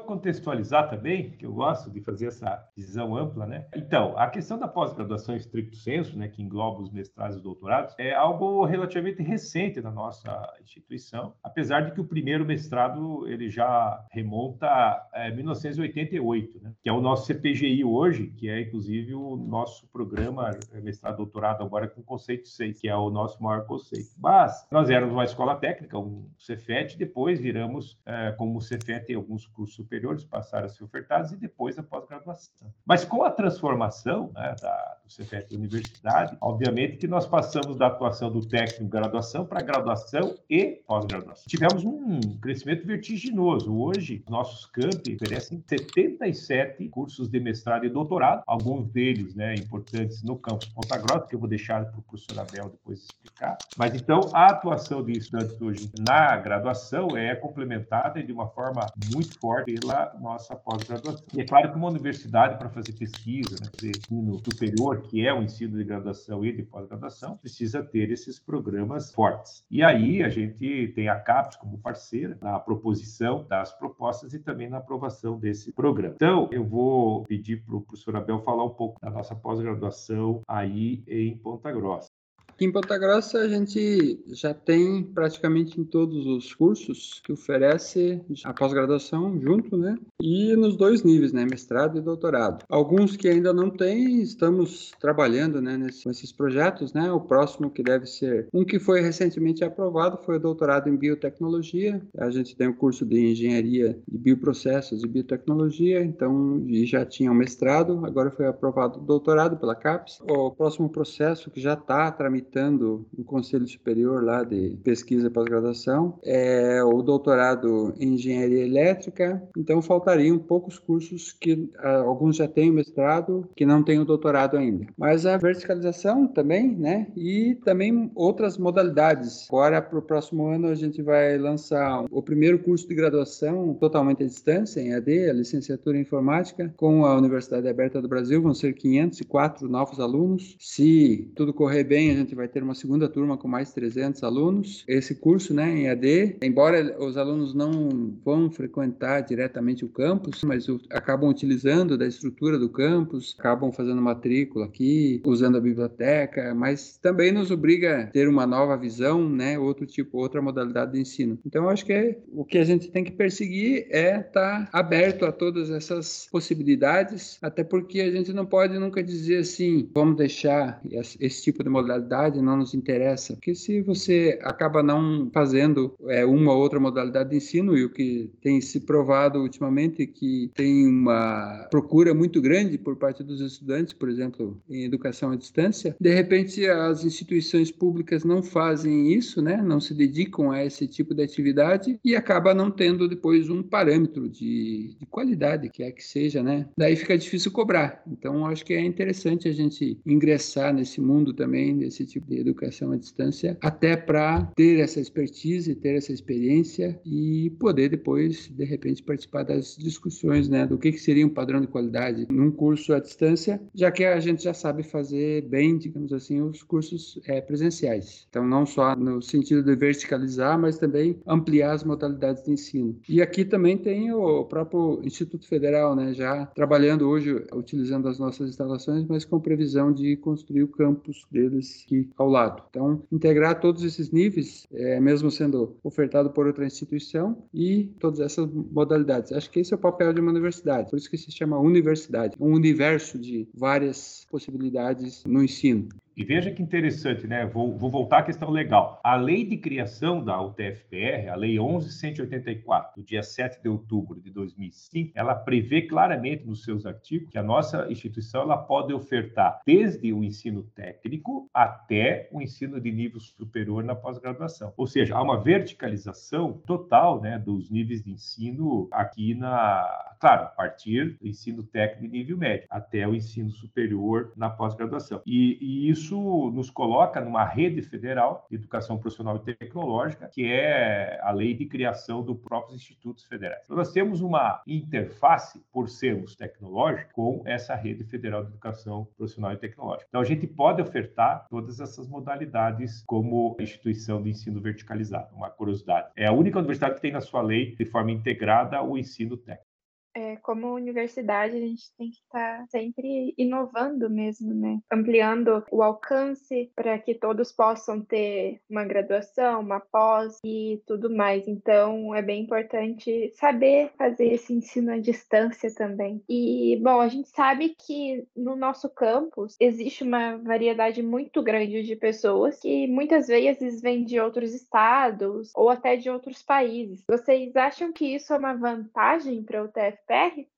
Contextualizar também, que eu gosto de fazer essa visão ampla, né? Então, a questão da pós-graduação em estricto senso, né, que engloba os mestrados e doutorados, é algo relativamente recente na nossa instituição, apesar de que o primeiro mestrado ele já remonta a é, 1988, né, que é o nosso CPGI hoje, que é inclusive o nosso programa é, mestrado-doutorado agora com conceito 6, que é o nosso maior conceito. Mas nós éramos uma escola técnica, um Cefet, depois viramos, é, como Cefet, alguns cursos superiores passaram a ser ofertados e depois a pós-graduação. Mas com a transformação né, da, CFET Universidade, obviamente que nós passamos da atuação do técnico graduação para graduação e pós-graduação. Tivemos um crescimento vertiginoso. Hoje, nossos campi oferecem 77 cursos de mestrado e doutorado, alguns deles né, importantes no campus Ponta Grossa, que eu vou deixar para o professor Abel depois explicar. Mas então, a atuação de estudantes hoje na graduação é complementada de uma forma muito forte pela nossa pós-graduação. E é claro que uma universidade, para fazer pesquisa, né, fazer ensino superior, que é o ensino de graduação e de pós-graduação, precisa ter esses programas fortes. E aí a gente tem a CAPES como parceira na proposição das propostas e também na aprovação desse programa. Então, eu vou pedir para o professor Abel falar um pouco da nossa pós-graduação aí em Ponta Grossa. Aqui em Ponta Grossa a gente já tem praticamente em todos os cursos que oferece a pós-graduação junto, né? E nos dois níveis, né? Mestrado e doutorado. Alguns que ainda não tem, estamos trabalhando, né? Nesse, projetos, né? O próximo que deve ser um que foi recentemente aprovado foi o doutorado em biotecnologia. A gente tem o curso de engenharia de bioprocessos e biotecnologia, então e já tinha o mestrado, agora foi aprovado o doutorado pela CAPES. O próximo processo que já está tramitando tramitando no Conselho Superior lá de Pesquisa e Pós-Graduação, é o doutorado em Engenharia Elétrica, então faltariam poucos cursos que ah, alguns já têm mestrado, que não têm o doutorado ainda. Mas a verticalização também, né? E também outras modalidades. Agora, para o próximo ano, a gente vai lançar o primeiro curso de graduação totalmente à distância, em AD, a licenciatura em Informática, com a Universidade Aberta do Brasil. Vão ser 504 novos alunos. Se tudo correr bem, a gente gente vai ter uma segunda turma com mais 300 alunos. Esse curso, né, em AD, embora os alunos não vão frequentar diretamente o campus, mas acabam utilizando da estrutura do campus, acabam fazendo matrícula aqui, usando a biblioteca, mas também nos obriga a ter uma nova visão, né, outro tipo, outra modalidade de ensino. Então, acho que é, o que a gente tem que perseguir é estar tá aberto a todas essas possibilidades, até porque a gente não pode nunca dizer assim, vamos deixar esse tipo de modalidade, não nos interessa, porque se você acaba não fazendo é, uma ou outra modalidade de ensino, e o que tem se provado ultimamente que tem uma procura muito grande por parte dos estudantes, por exemplo, em educação à distância, de repente as instituições públicas não fazem isso, né? não se dedicam a esse tipo de atividade e acaba não tendo depois um parâmetro de, de qualidade, que é que seja, né? Daí fica difícil cobrar. Então, acho que é interessante a gente ingressar nesse mundo também, desse tipo de educação à distância, até para ter essa expertise, ter essa experiência e poder depois, de repente, participar das discussões, né? Do que, que seria um padrão de qualidade num curso à distância, já que a gente já sabe fazer bem, digamos assim, os cursos é, presenciais. Então, não só no sentido de verticalizar, mas também ampliar as modalidades de ensino. E aqui também tem o próprio Instituto Federal, né? Já trabalhando hoje, utilizando as nossas instalações, mas com previsão de construir o campus deles ao lado. Então, integrar todos esses níveis, é, mesmo sendo ofertado por outra instituição, e todas essas modalidades. Acho que esse é o papel de uma universidade, por isso que se chama universidade, um universo de várias possibilidades no ensino. E veja que interessante, né? Vou, vou, voltar à questão legal. A lei de criação da UTFPR, a Lei 11.184, do dia 7 de outubro de 2005, ela prevê claramente nos seus artigos que a nossa instituição ela pode ofertar desde o ensino técnico até o ensino de nível superior na pós-graduação. Ou seja, há uma verticalização total né, dos níveis de ensino aqui na. Claro, a partir do ensino técnico de nível médio até o ensino superior na pós-graduação. E, e isso isso nos coloca numa rede federal de educação profissional e tecnológica, que é a lei de criação dos próprios institutos federais. Então, nós temos uma interface, por sermos tecnológicos, com essa rede federal de educação profissional e tecnológica. Então, a gente pode ofertar todas essas modalidades como instituição de ensino verticalizado. Uma curiosidade. É a única universidade que tem na sua lei, de forma integrada, o ensino técnico é, como universidade, a gente tem que estar tá sempre inovando mesmo, né? Ampliando o alcance para que todos possam ter uma graduação, uma pós e tudo mais. Então, é bem importante saber fazer esse ensino à distância também. E, bom, a gente sabe que no nosso campus existe uma variedade muito grande de pessoas que muitas vezes vêm de outros estados ou até de outros países. Vocês acham que isso é uma vantagem para o TF TFPR?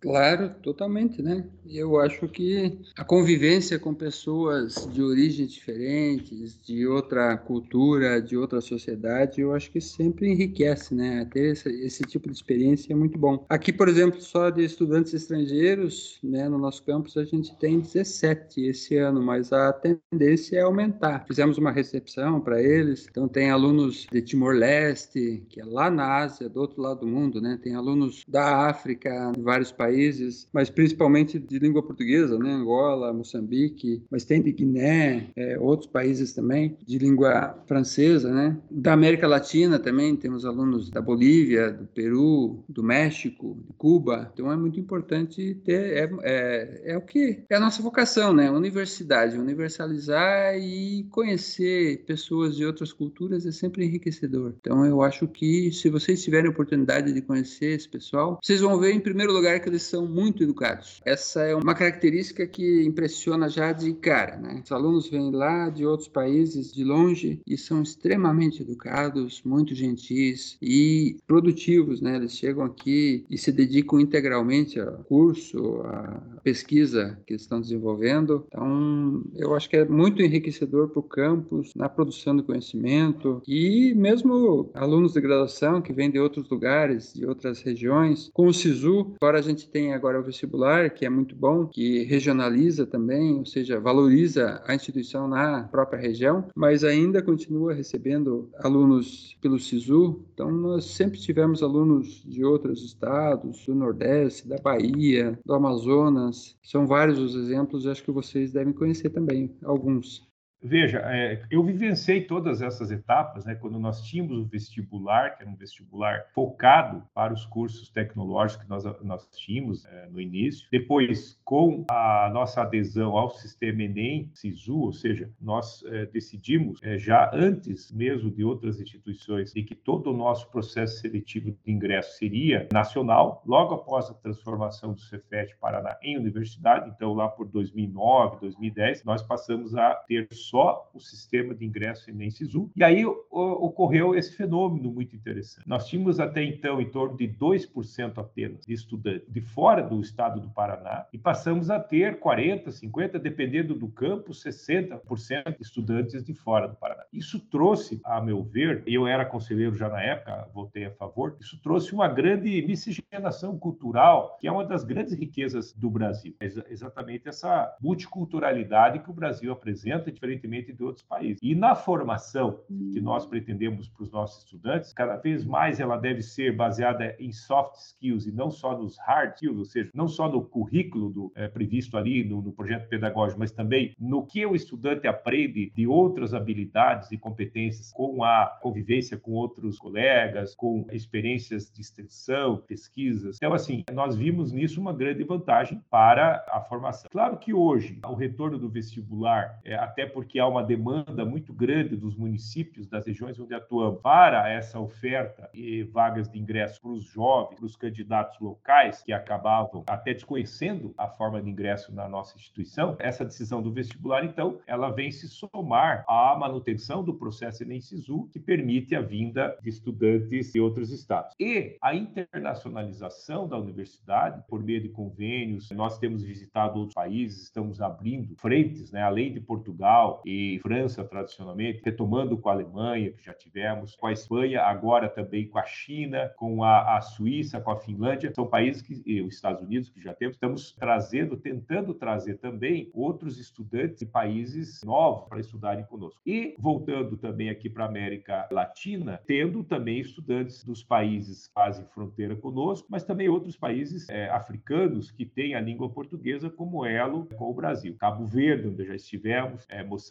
Claro, totalmente, né? Eu acho que a convivência com pessoas de origens diferentes, de outra cultura, de outra sociedade, eu acho que sempre enriquece, né? Ter esse, esse tipo de experiência é muito bom. Aqui, por exemplo, só de estudantes estrangeiros, né, no nosso campus a gente tem 17 esse ano, mas a tendência é aumentar. Fizemos uma recepção para eles, então tem alunos de Timor-Leste, que é lá na Ásia, do outro lado do mundo, né? Tem alunos da África, de vários países países, mas principalmente de língua portuguesa, né? Angola, Moçambique, mas tem de Guiné, é, outros países também, de língua francesa, né? Da América Latina também temos alunos da Bolívia, do Peru, do México, de Cuba. Então é muito importante ter, é, é, é o que é a nossa vocação, né? Universidade, universalizar e conhecer pessoas de outras culturas é sempre enriquecedor. Então eu acho que se vocês tiverem oportunidade de conhecer esse pessoal, vocês vão ver em primeiro lugar que eles eles são muito educados. Essa é uma característica que impressiona já de cara, né? Os alunos vêm lá de outros países, de longe, e são extremamente educados, muito gentis e produtivos, né? Eles chegam aqui e se dedicam integralmente ao curso, à pesquisa que estão desenvolvendo. Então, eu acho que é muito enriquecedor para o campus, na produção do conhecimento e mesmo alunos de graduação que vêm de outros lugares, de outras regiões. Com o SISU, agora a gente tem agora o vestibular, que é muito bom, que regionaliza também, ou seja, valoriza a instituição na própria região, mas ainda continua recebendo alunos pelo SISU. Então, nós sempre tivemos alunos de outros estados, do Nordeste, da Bahia, do Amazonas. São vários os exemplos, acho que vocês devem conhecer também alguns. Veja, é, eu vivenciei todas essas etapas, né? Quando nós tínhamos o vestibular, que era um vestibular focado para os cursos tecnológicos que nós, nós tínhamos é, no início. Depois, com a nossa adesão ao sistema Enem, SISU, ou seja, nós é, decidimos é, já antes mesmo de outras instituições de que todo o nosso processo seletivo de ingresso seria nacional, logo após a transformação do Cefet Paraná em universidade, então lá por 2009, 2010, nós passamos a ter só o sistema de ingresso Enem Sisu. E aí o, ocorreu esse fenômeno muito interessante. Nós tínhamos até então em torno de 2% apenas de estudantes de fora do estado do Paraná e passamos a ter 40, 50, dependendo do campo, 60% de estudantes de fora do Paraná. Isso trouxe, a meu ver, eu era conselheiro já na época, votei a favor, isso trouxe uma grande miscigenação cultural, que é uma das grandes riquezas do Brasil. É exatamente essa multiculturalidade que o Brasil apresenta, diferente diferentemente de outros países. E na formação que nós pretendemos para os nossos estudantes, cada vez mais ela deve ser baseada em soft skills e não só nos hard skills, ou seja, não só no currículo do, é, previsto ali no, no projeto pedagógico, mas também no que o estudante aprende de outras habilidades e competências com a convivência com outros colegas, com experiências de extensão, pesquisas. Então, assim, nós vimos nisso uma grande vantagem para a formação. Claro que hoje, o retorno do vestibular, é, até porque porque há uma demanda muito grande dos municípios, das regiões onde atuamos, para essa oferta e vagas de ingresso para os jovens, para os candidatos locais que acabavam até desconhecendo a forma de ingresso na nossa instituição. Essa decisão do vestibular, então, ela vem se somar à manutenção do processo Enem Sisu, que permite a vinda de estudantes de outros estados. E a internacionalização da universidade, por meio de convênios, nós temos visitado outros países, estamos abrindo frentes, né, além de Portugal, e França, tradicionalmente, retomando com a Alemanha, que já tivemos, com a Espanha, agora também com a China, com a, a Suíça, com a Finlândia. São países que, e os Estados Unidos, que já temos, estamos trazendo, tentando trazer também outros estudantes de países novos para estudarem conosco. E voltando também aqui para a América Latina, tendo também estudantes dos países que fazem fronteira conosco, mas também outros países é, africanos que têm a língua portuguesa como elo com o Brasil. Cabo Verde, onde já estivemos, é, Moçambique,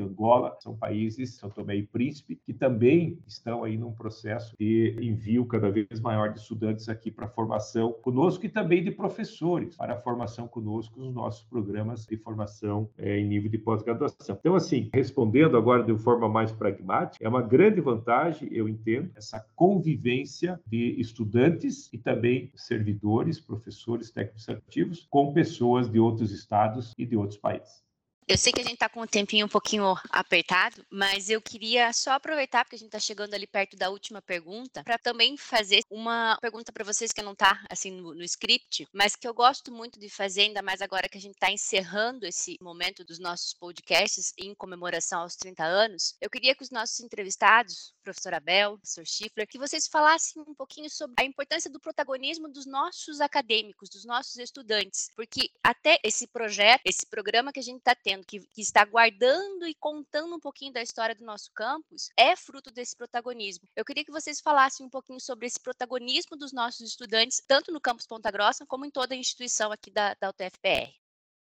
Angola, são países, São Tomé e Príncipe, que também estão aí num processo de envio cada vez maior de estudantes aqui para formação conosco e também de professores para a formação conosco nos nossos programas de formação é, em nível de pós-graduação. Então, assim, respondendo agora de forma mais pragmática, é uma grande vantagem, eu entendo, essa convivência de estudantes e também servidores, professores técnicos ativos com pessoas de outros estados e de outros países. Eu sei que a gente está com um tempinho um pouquinho apertado, mas eu queria só aproveitar, porque a gente está chegando ali perto da última pergunta, para também fazer uma pergunta para vocês que não está assim no, no, script, mas que eu gosto muito de fazer, ainda mais agora que a gente está encerrando esse momento dos nossos podcasts em comemoração aos 30 anos. Eu queria que os nossos entrevistados, professor Abel, professor Schiffler, que vocês falassem um pouquinho sobre a importância do protagonismo dos nossos acadêmicos, dos nossos estudantes, porque até esse projeto, esse programa que a gente está tendo, que, que está guardando e contando um pouquinho da história do nosso campus, é fruto desse protagonismo. Eu queria que vocês falassem um pouquinho sobre esse protagonismo dos nossos estudantes, tanto no campus Ponta Grossa como em toda a instituição aqui da, da UTFPR.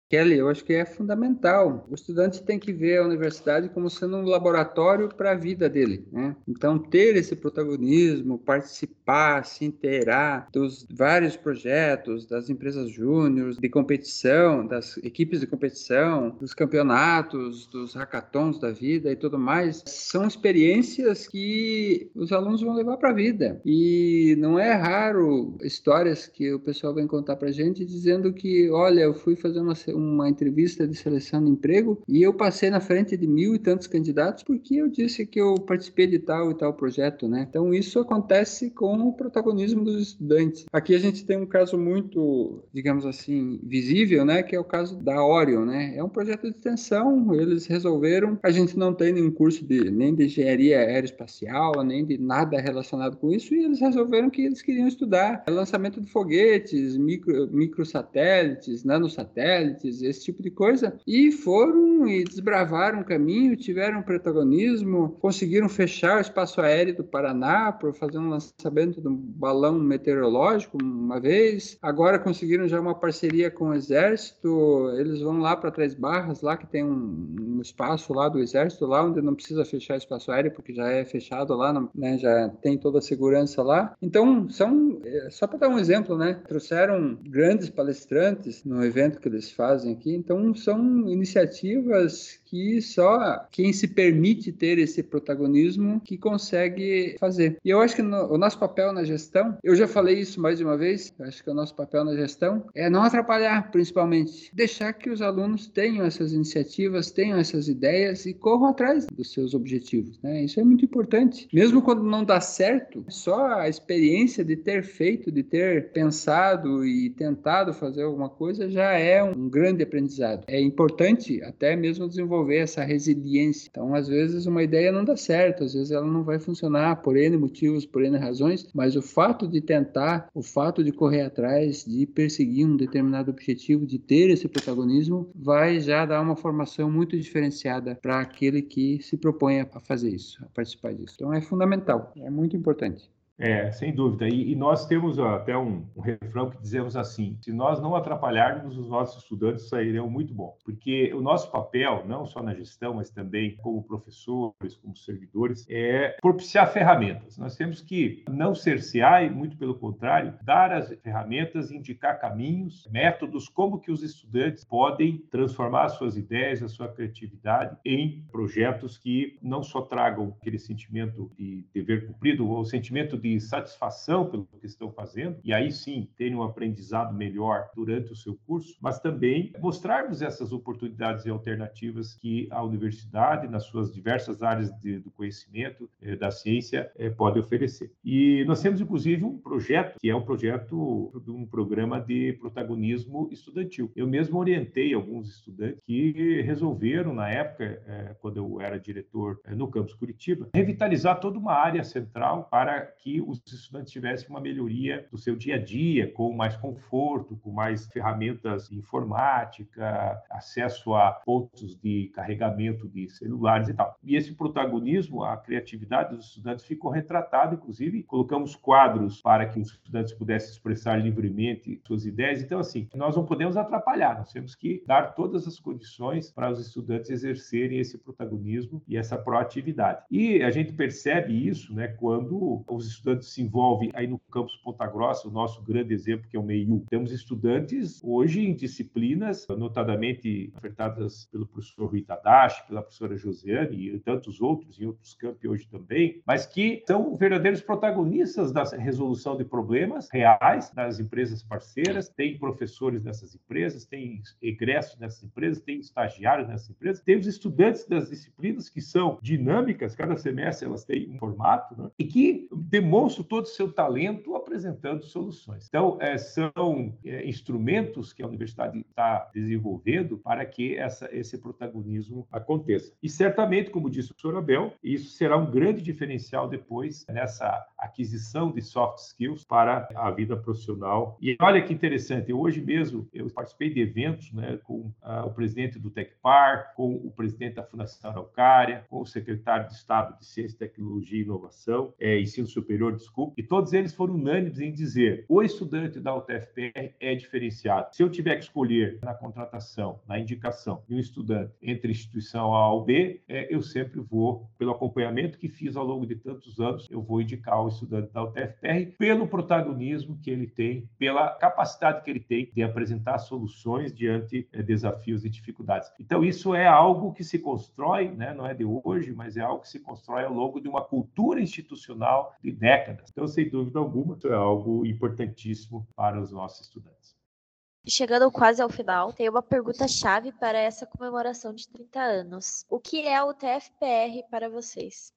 Kelly, eu acho que é fundamental. O estudante tem que ver a universidade como sendo um laboratório para a vida dele. Né? Então, ter esse protagonismo, participar, se inteirar dos vários projetos, das empresas júniores, de competição, das equipes de competição, dos campeonatos, dos hackathons da vida e tudo mais, são experiências que os alunos vão levar para a vida. E não é raro histórias que o pessoal vem contar para gente dizendo que, olha, eu fui fazer uma uma entrevista de seleção de emprego e eu passei na frente de mil e tantos candidatos porque eu disse que eu participei de tal e tal projeto, né? Então isso acontece com o protagonismo dos estudantes. Aqui a gente tem um caso muito, digamos assim, visível, né? Que é o caso da Orion, né? É um projeto de extensão, eles resolveram, a gente não tem nenhum curso de nem de engenharia aeroespacial, nem de nada relacionado com isso, e eles resolveram que eles queriam estudar lançamento de foguetes, micro, microsatélites, nanosatélites, esse tipo de coisa, e foram e desbravaram o caminho, tiveram protagonismo, conseguiram fechar o espaço aéreo do Paraná para fazer um lançamento de um balão meteorológico uma vez. Agora conseguiram já uma parceria com o Exército, eles vão lá para Três Barras, lá que tem um, um, espaço lá do Exército, lá onde não precisa fechar espaço aéreo, porque já é fechado lá, né, já tem toda a segurança lá. Então, são, é, só para dar um exemplo, né, trouxeram grandes palestrantes no evento que eles fazem aqui, então são iniciativas que só quem se permite ter esse protagonismo que consegue fazer. E eu acho que no, o nosso papel na gestão, eu já falei isso mais de uma vez, acho que o nosso papel na gestão é não atrapalhar, principalmente, deixar que os alunos tenham essas iniciativas, tenham essas ideias e corram atrás dos seus objetivos. Né? Isso é muito importante. Mesmo quando não dá certo, só a experiência de ter feito, de ter pensado e tentado fazer alguma coisa já é um grande aprendizado. É importante até mesmo desenvolver desenvolver essa resiliência. Então, às vezes, uma ideia não dá certo, às vezes ela não vai funcionar por N motivos, por N razões, mas o fato de tentar, o fato de correr atrás, de perseguir um determinado objetivo, de ter esse protagonismo, vai já dar uma formação muito diferenciada para aquele que se propõe a fazer isso, a participar disso. Então, é fundamental, é muito importante. É, sem dúvida. E, e nós temos até um, um, refrão que dizemos assim: se nós não atrapalharmos, os nossos estudantes sairão muito bom. Porque o nosso papel, não só na gestão, mas também como professores, como servidores, é propiciar ferramentas. Nós temos que não cercear e, muito pelo contrário, dar as ferramentas, indicar caminhos, métodos, como que os estudantes podem transformar as suas ideias, a sua criatividade em projetos que não só tragam aquele sentimento de dever cumprido, ou sentimento de satisfação pelo que estão fazendo, e aí sim terem um aprendizado melhor durante o seu curso, mas também mostrarmos essas oportunidades e alternativas que a universidade, nas suas diversas áreas de, do conhecimento, eh, da ciência, eh, pode oferecer. E nós temos, inclusive, um projeto, que é um projeto de um programa de protagonismo estudantil. Eu mesmo orientei alguns estudantes que resolveram, na época, eh, quando eu era diretor no campus Curitiba, revitalizar toda uma área central para que os estudantes tivessem uma melhoria do seu dia a dia, com mais conforto, com mais ferramentas informática, acesso a pontos de carregamento de celulares e tal. E esse protagonismo, a criatividade dos estudantes ficou retratada, inclusive colocamos quadros para que os estudantes pudessem expressar livremente suas ideias. Então, assim, nós não podemos atrapalhar, nós temos que dar todas as condições para os estudantes exercerem esse protagonismo e essa proatividade. E a gente percebe isso, né, quando os estudantes estudantes se envolvem aí no campus Ponta Grossa, o nosso grande exemplo, que é o MEIU. Temos estudantes hoje em disciplinas, notadamente ofertadas pelo professor Rui Tadashi, pela professora Josiane e tantos outros, em outros campos hoje também, mas que são verdadeiros protagonistas da resolução de problemas reais das empresas parceiras, tem professores nessas empresas, tem egressos nessas empresas, tem estagiários nessas empresas, tem os estudantes das disciplinas que são dinâmicas, cada semestre elas têm um formato, né? e que demonstram demonstram todo o seu talento apresentando soluções. Então, é, são é, instrumentos que a universidade está desenvolvendo para que essa, esse protagonismo aconteça. E certamente, como disse o professor Abel, isso será um grande diferencial depois nessa aquisição de soft skills para a vida profissional. E olha que interessante, hoje mesmo eu participei de eventos né, com uh, o presidente do Tecpar, com o presidente da Fundação Araucária, com o secretário de Estado de Ciência, Tecnologia e Inovação, é, Ensino Superior desculpa, e todos eles foram unânimes em dizer: o estudante da UTFPR é diferenciado. Se eu tiver que escolher na contratação, na indicação de um estudante entre instituição A ou B, é, eu sempre vou, pelo acompanhamento que fiz ao longo de tantos anos, eu vou indicar o estudante da UTFPR pelo protagonismo que ele tem, pela capacidade que ele tem de apresentar soluções diante é, desafios e dificuldades. Então, isso é algo que se constrói, né? não é de hoje, mas é algo que se constrói ao longo de uma cultura institucional de décadas. Então, sem dúvida alguma, isso é algo importantíssimo para os nossos estudantes. Chegando quase ao final, tem uma pergunta-chave para essa comemoração de 30 anos. O que é o TFPR para vocês?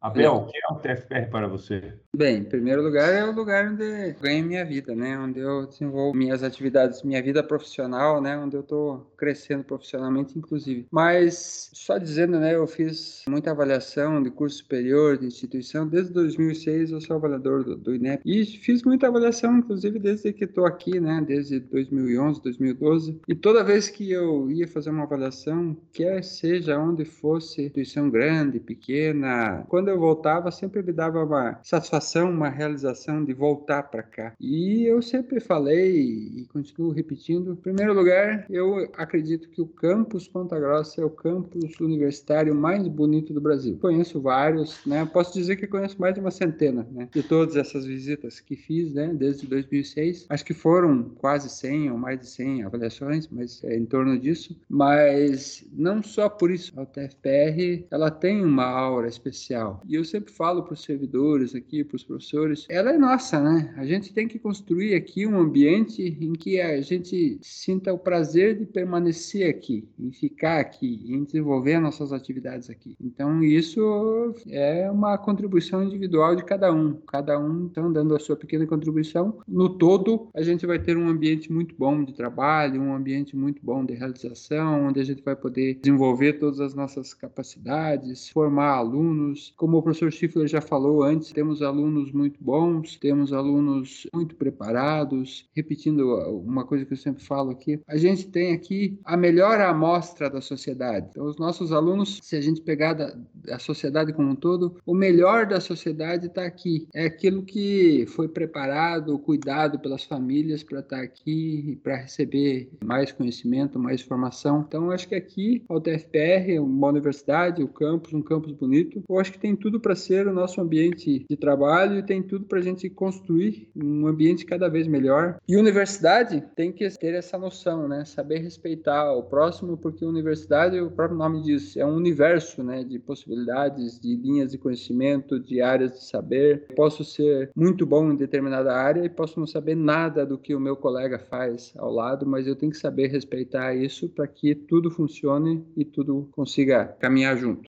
Abel, o que é o TFPR para você? Bem, em primeiro lugar é o lugar onde ganho minha vida, né? Onde eu desenvolvo minhas atividades, minha vida profissional, né? Onde eu estou crescendo profissionalmente, inclusive. Mas só dizendo, né? Eu fiz muita avaliação de curso superior, de instituição. Desde 2006 eu sou avaliador do, do INEP e fiz muita avaliação, inclusive desde que estou aqui, né? Desde 2011, 2012. E toda vez que eu ia fazer uma avaliação, quer seja onde fosse, instituição grande, pequena, quando quando eu voltava, sempre me dava uma satisfação, uma realização de voltar para cá. E eu sempre falei e continuo repetindo: em primeiro lugar, eu acredito que o campus Ponta Grossa é o campus universitário mais bonito do Brasil. Conheço vários, né? Posso dizer que conheço mais de uma centena, né? De todas essas visitas que fiz, né? Desde 2006. Acho que foram quase 100 ou mais de 100 avaliações, mas é em torno disso. Mas não só por isso, a UTFPR, ela tem uma aura especial. E eu sempre falo para os servidores aqui, para os professores, ela é nossa, né? A gente tem que construir aqui um ambiente em que a gente sinta o prazer de permanecer aqui, em ficar aqui, em desenvolver nossas atividades aqui. Então, isso é uma contribuição individual de cada um. Cada um, então, dando a sua pequena contribuição. No todo, a gente vai ter um ambiente muito bom de trabalho, um ambiente muito bom de realização, onde a gente vai poder desenvolver todas as nossas capacidades, formar alunos, como o professor Schiffler já falou antes, temos alunos muito bons, temos alunos muito preparados. Repetindo uma coisa que eu sempre falo aqui, a gente tem aqui a melhor amostra da sociedade. Então, os nossos alunos, se a gente pegar da, da sociedade como um todo, o melhor da sociedade está aqui. É aquilo que foi preparado, cuidado pelas famílias para estar tá aqui, para receber mais conhecimento, mais formação. Então, acho que aqui, a UTFPR, uma universidade, o campus, um campus bonito, eu acho que tem tudo para ser o nosso ambiente de trabalho e tem tudo para a gente construir um ambiente cada vez melhor. E universidade tem que ter essa noção, né? Saber respeitar o próximo, porque universidade, o próprio nome diz, é um universo, né? De possibilidades, de linhas de conhecimento, de áreas de saber. posso ser muito bom em determinada área e posso não saber nada do que o meu colega faz ao lado, mas eu tenho que saber respeitar isso para que tudo funcione e tudo consiga caminhar junto.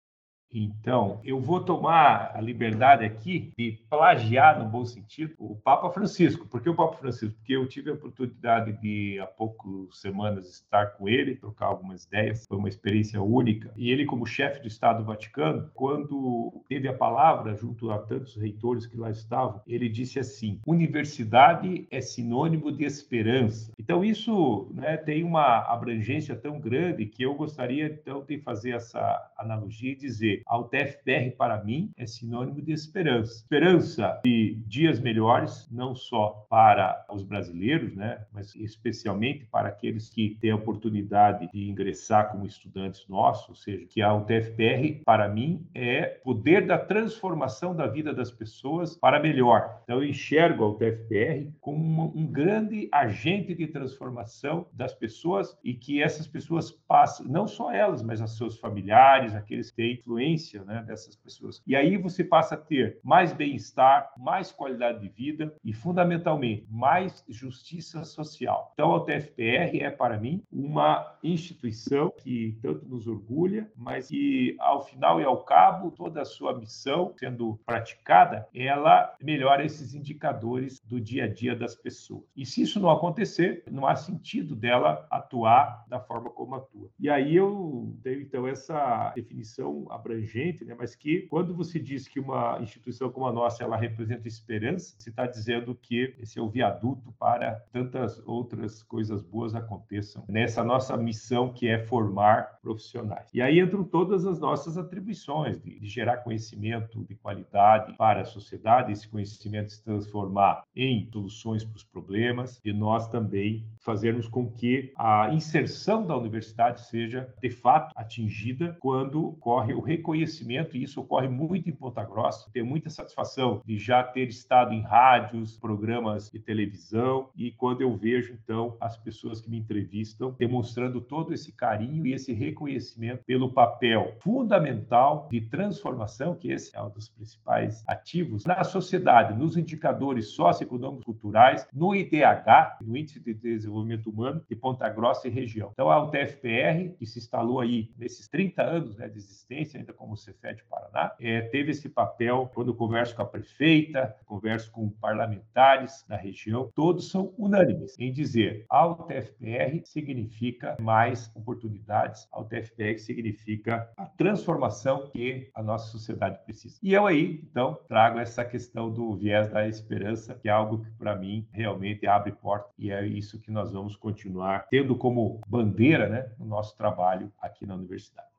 Então, eu vou tomar a liberdade aqui de plagiar, no bom sentido, o Papa Francisco. Por que o Papa Francisco? Porque eu tive a oportunidade de, há poucas semanas, estar com ele, trocar algumas ideias. Foi uma experiência única. E ele, como chefe do Estado do Vaticano, quando teve a palavra, junto a tantos reitores que lá estavam, ele disse assim: universidade é sinônimo de esperança. Então, isso né, tem uma abrangência tão grande que eu gostaria, então, de fazer essa analogia e dizer a UTFPR, para mim, é sinônimo de esperança. Esperança de dias melhores, não só para os brasileiros, né, mas especialmente para aqueles que têm a oportunidade de ingressar como estudantes nossos, ou seja, que a UTFPR, para mim, é poder da transformação da vida das pessoas para melhor. Então, eu enxergo a UTFPR como um grande agente de transformação das pessoas e que essas pessoas passam, não só elas, mas os seus familiares, aqueles que têm influência influência né, dessas pessoas. E aí você passa a ter mais bem-estar, mais qualidade de vida e, fundamentalmente, mais justiça social. Então, a UTFPR é, para mim, uma instituição que tanto nos orgulha, mas que, ao final e ao cabo, toda a sua missão sendo praticada, ela melhora esses indicadores do dia a dia das pessoas. E se isso não acontecer, não há sentido dela atuar da forma como atua. E aí eu tenho, então, essa definição abrangente, né? mas que quando você diz que uma instituição como a nossa ela representa esperança, você está dizendo que esse é o viaduto para tantas outras coisas boas aconteçam nessa nossa missão que é formar profissionais. E aí entram todas as nossas atribuições de, de gerar conhecimento de qualidade para a sociedade, esse conhecimento se transformar em soluções para os problemas e nós também fazermos com que a inserção da universidade seja de fato atingida quando corre o reconhecimento, e isso ocorre muito em Ponta Grossa. Tenho muita satisfação de já ter estado em rádios, programas de televisão, e quando eu vejo, então, as pessoas que me entrevistam demonstrando todo esse carinho e esse reconhecimento pelo papel fundamental de transformação, que esse é um dos principais ativos, na sociedade, nos indicadores socioeconômicos culturais, no IDH, no Índice de Desenvolvimento Humano de Ponta Grossa e região. Então, a UTFPR, que se instalou aí nesses 30 anos né, de existência, ainda como o Cefet Paraná, é, teve esse papel quando eu converso com a prefeita, converso com parlamentares da região, todos são unânimes em dizer a UTFPR significa mais oportunidades, a UTFPR significa a transformação que a nossa sociedade precisa. E eu aí, então, trago essa questão do viés da esperança, que é algo que para mim realmente abre porta e é isso que nós vamos continuar tendo como bandeira, né, no nosso trabalho aqui na universidade.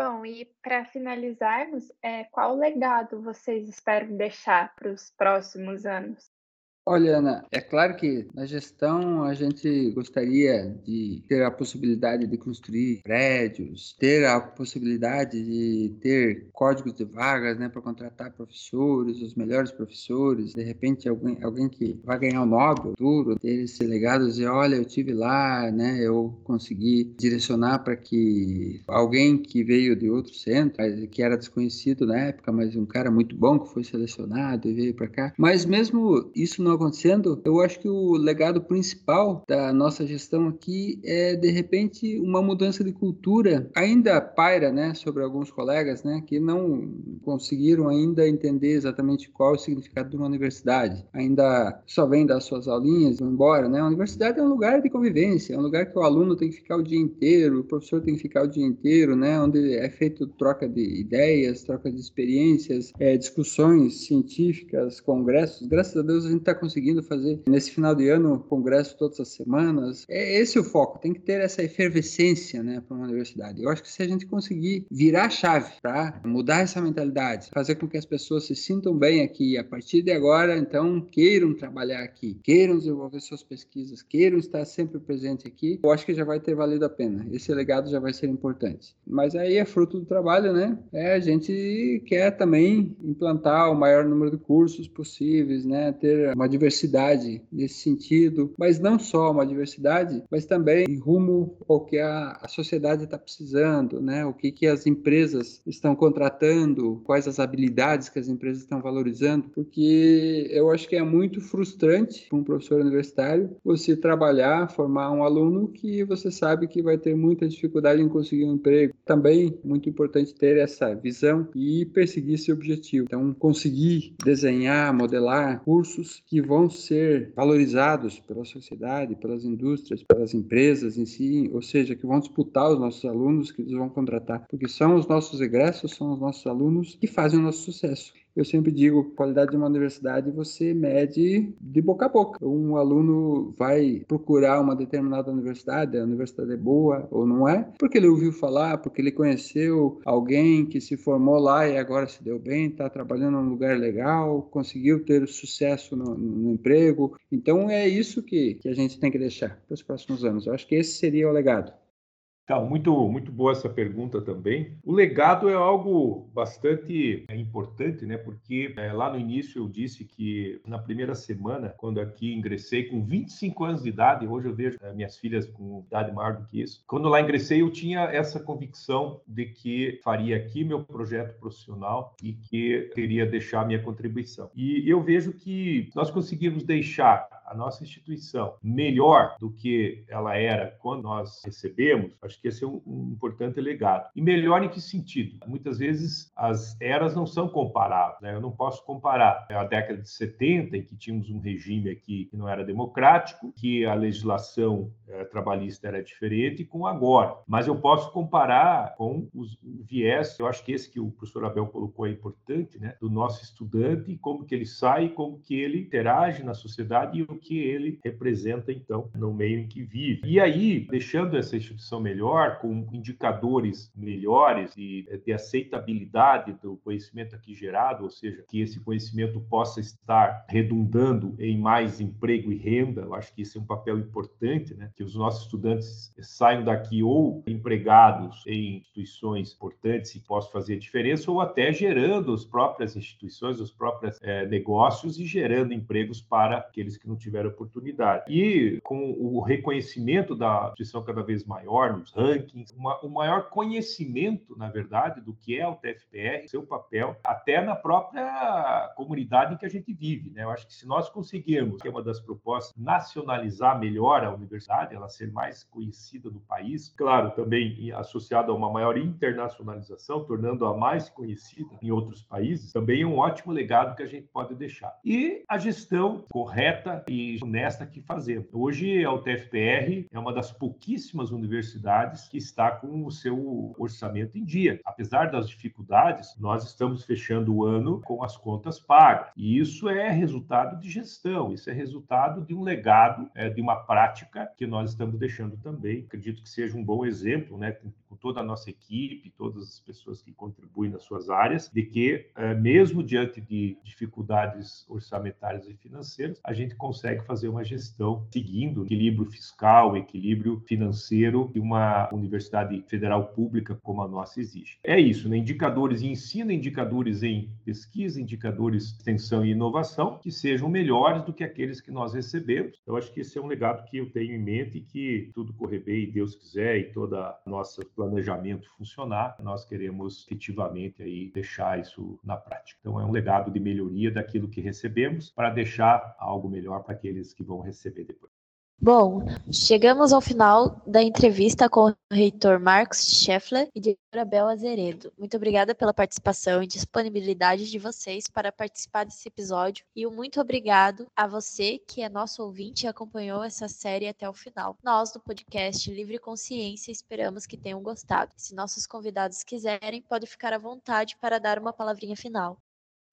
Bom, e para finalizarmos, é, qual legado vocês esperam deixar para os próximos anos? Olha, Ana, é claro que na gestão a gente gostaria de ter a possibilidade de construir prédios, ter a possibilidade de ter códigos de vagas, né, para contratar professores, os melhores professores. De repente, alguém, alguém que vai ganhar o Nobel, duro, ter esse legado, dizer, olha, eu tive lá, né, eu consegui direcionar para que alguém que veio de outro centro, que era desconhecido na época, mas um cara muito bom que foi selecionado e veio para cá. Mas mesmo isso não acontecendo, eu acho que o legado principal da nossa gestão aqui é, de repente, uma mudança de cultura. Ainda paira, né, sobre alguns colegas, né, que não conseguiram ainda entender exatamente qual é o significado de uma universidade. Ainda só vem das suas aulinhas vão embora, né? A universidade é um lugar de convivência, é um lugar que o aluno tem que ficar o dia inteiro, o professor tem que ficar o dia inteiro, né? Onde é feito troca de ideias, troca de experiências, é, discussões científicas, congressos. Graças a Deus a gente está conseguindo fazer nesse final de ano congresso todas as semanas. É esse o foco, tem que ter essa efervescência né, para uma universidade. Eu acho que se a gente conseguir virar a chave para mudar essa mentalidade, fazer com que as pessoas se sintam bem aqui, a partir de agora, então, queiram trabalhar aqui, queiram desenvolver suas pesquisas, queiram estar sempre presente aqui, eu acho que já vai ter valido a pena. Esse legado já vai ser importante. Mas aí é fruto do trabalho, né? É, a gente quer também implantar o maior número de cursos possíveis, né? Ter uma diversidade nesse sentido, mas não só uma diversidade, mas também rumo ao que a, a sociedade está precisando, né? O que, que as empresas estão contratando, quais as habilidades que as empresas estão valorizando, porque eu acho que é muito frustrante para um professor universitário você trabalhar, formar um aluno que você sabe que vai ter muita dificuldade em conseguir um emprego. Também muito importante ter essa visão e perseguir esse objetivo. Então, conseguir desenhar, modelar cursos que vão ser valorizados pela sociedade, pelas indústrias, pelas empresas em si, ou seja, que vão disputar os nossos alunos, que eles vão contratar, porque são os nossos egressos, são os nossos alunos que fazem o nosso sucesso. Eu sempre digo, qualidade de uma universidade você mede de boca a boca. Um aluno vai procurar uma determinada universidade, a universidade é boa ou não é, porque ele ouviu falar, porque ele conheceu alguém que se formou lá e agora se deu bem, está trabalhando num lugar legal, conseguiu ter sucesso no, no emprego. Então é isso que, que a gente tem que deixar para os próximos anos. Eu acho que esse seria o legado. Então, muito, muito boa essa pergunta também. O legado é algo bastante é, importante, né? Porque é, lá no início eu disse que na primeira semana, quando aqui ingressei com 25 anos de idade, hoje eu vejo é, minhas filhas com idade maior do que isso. Quando lá ingressei, eu tinha essa convicção de que faria aqui meu projeto profissional e que teria deixar minha contribuição. E eu vejo que nós conseguimos deixar a nossa instituição melhor do que ela era quando nós recebemos, acho que esse é um, um, importante legado. E melhor em que sentido? Muitas vezes as eras não são comparáveis. Né? Eu não posso comparar a década de 70, em que tínhamos um regime aqui que não era democrático, que a legislação é, trabalhista era diferente, com agora. Mas eu posso comparar com os, viés, eu acho que esse que o professor Abel colocou é importante, né? do nosso estudante, como que ele sai, como que ele interage na sociedade e o que ele representa, então, no meio em que vive. E aí, deixando essa instituição melhor, com indicadores melhores e eh, de aceitabilidade do conhecimento aqui gerado, ou seja, que esse conhecimento possa estar redundando em mais emprego e renda, eu acho que esse é um papel importante, né? que os nossos estudantes saiam daqui ou empregados em instituições importantes e possam fazer diferença, ou até gerando as próprias instituições, os próprios é, negócios e gerando empregos para aqueles que não tiveram oportunidade. E com o reconhecimento da instituição cada vez maior nos rankings, uma, o maior conhecimento, na verdade, do que é o TFPR, seu papel, até na própria comunidade em que a gente vive. Né? Eu acho que se nós conseguirmos, que é uma das propostas, nacionalizar melhor a universidade, ela ser mais conhecida no país, claro, também associada a uma maior internacionalização, tornando-a mais conhecida em outros países, também é um ótimo legado que a gente pode deixar. E a gestão correta e honesta que fazemos. Hoje, a UTFPR é uma das pouquíssimas universidades que está com o seu orçamento em dia. Apesar das dificuldades, nós estamos fechando o ano com as contas pagas. E isso é resultado de gestão, isso é resultado de um legado, é, de uma prática que nós estamos deixando também. Acredito que seja um bom exemplo, né, com, com toda a nossa equipe, todas as pessoas que contribuem nas suas áreas, de que, é, mesmo diante de dificuldades orçamentárias e financeiras, a gente consegue fazer uma gestão seguindo equilíbrio fiscal, equilíbrio financeiro que uma universidade federal pública como a nossa exige. É isso, né? indicadores em ensino, indicadores em pesquisa, indicadores de extensão e inovação que sejam melhores do que aqueles que nós recebemos. Eu acho que esse é um legado que eu tenho em mente e que tudo correr bem, Deus quiser, e todo nosso planejamento funcionar, nós queremos efetivamente aí deixar isso na prática. Então é um legado de melhoria daquilo que recebemos para deixar algo melhor para aqueles que vão receber depois. Bom, chegamos ao final da entrevista com o reitor Marcos Scheffler e diretora Bel Azeredo. Muito obrigada pela participação e disponibilidade de vocês para participar desse episódio e um muito obrigado a você que é nosso ouvinte e acompanhou essa série até o final. Nós do podcast Livre Consciência esperamos que tenham gostado. Se nossos convidados quiserem, pode ficar à vontade para dar uma palavrinha final.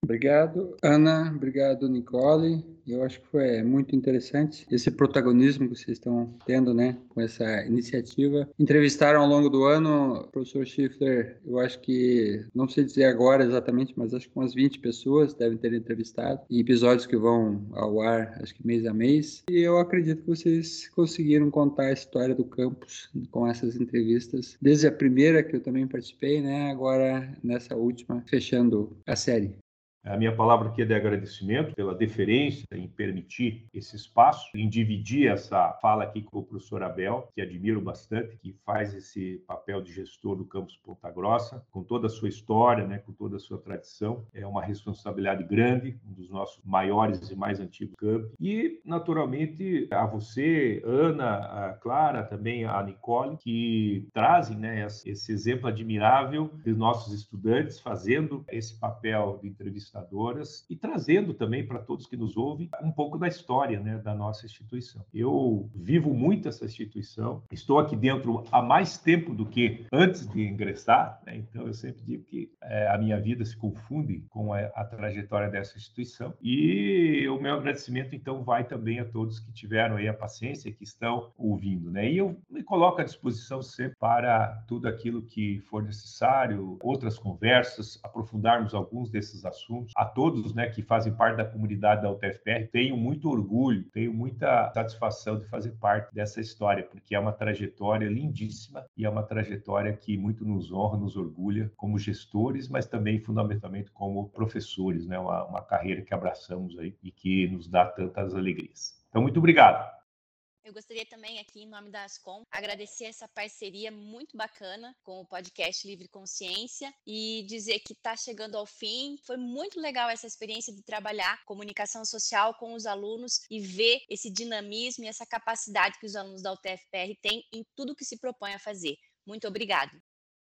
Obrigado, Ana. Obrigado, Nicole. Eu acho que foi muito interessante esse protagonismo que vocês estão tendo, né, com essa iniciativa. Entrevistaram ao longo do ano professor Schiffler, eu acho que, não sei dizer agora exatamente, mas acho que umas 20 pessoas devem ter entrevistado, episódios que vão ao ar, acho que mês a mês. E eu acredito que vocês conseguiram contar a história do campus com essas entrevistas, desde a primeira que eu também participei, né, agora nessa última, fechando a série. A minha palavra aqui é de agradecimento pela deferência em permitir esse espaço, em dividir essa fala aqui com o professor Abel, que admiro bastante, que faz esse papel de gestor do campus Ponta Grossa, com toda a sua história, né, com toda a sua tradição. É uma responsabilidade grande, um dos nossos maiores e mais antigos campos. E, naturalmente, a você, Ana, a Clara, também a Nicole, que trazem né, esse exemplo admirável de nossos estudantes fazendo esse papel de entrevista entrevistadoras e trazendo também para todos que nos ouvem um pouco da história né, da nossa instituição. Eu vivo muito essa instituição, estou aqui dentro há mais tempo do que antes de ingressar, né, então eu sempre digo que é, a minha vida se confunde com a, a, trajetória dessa instituição. E o meu agradecimento, então, vai também a todos que tiveram aí a paciência, que estão ouvindo. Né? E eu me coloco à disposição sempre para tudo aquilo que for necessário, outras conversas, aprofundarmos alguns desses assuntos a todos né, que fazem parte da comunidade da UTFPR. Tenho muito orgulho, tenho muita satisfação de fazer parte dessa história, porque é uma trajetória lindíssima e é uma trajetória que muito nos honra, nos orgulha como gestores, mas também fundamentalmente como professores, né? uma, uma carreira que abraçamos aí e que nos dá tantas alegrias. Então, muito obrigado. Eu gostaria também aqui, em nome da Ascom, agradecer essa parceria muito bacana com o podcast Livre Consciência e dizer que está chegando ao fim. Foi muito legal essa experiência de trabalhar comunicação social com os alunos e ver esse dinamismo e essa capacidade que os alunos da UTFPR têm em tudo que se propõe a fazer. Muito obrigado.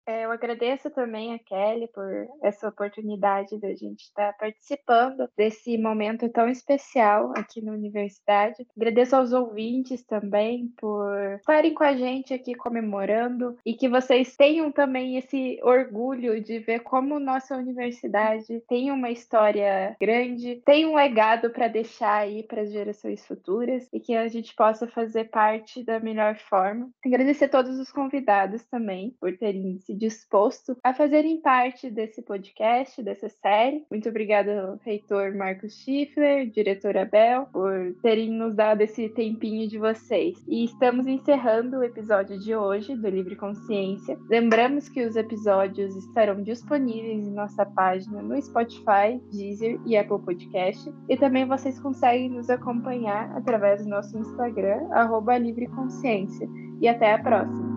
É, eu agradeço também a Kelly por essa oportunidade da gente estar participando desse momento tão especial aqui na universidade. Agradeço aos ouvintes também por estarem com a gente aqui comemorando e que vocês tenham também esse orgulho de ver como nossa universidade tem uma história grande, tem um legado para deixar aí para as gerações futuras e que a gente possa fazer parte da melhor forma. Agradecer a todos os convidados também por terem se disposto a fazerem parte desse podcast, dessa série. Muito obrigada, reitor Marcos Schiffler, diretor Abel, por terem nos dado esse tempinho de vocês. E estamos encerrando o episódio de hoje do Livre Consciência. Lembramos que os episódios estarão disponíveis em nossa página no Spotify, Deezer e Apple Podcast. E também vocês conseguem nos acompanhar através do nosso Instagram, arroba Livre Consciência. E até a próxima!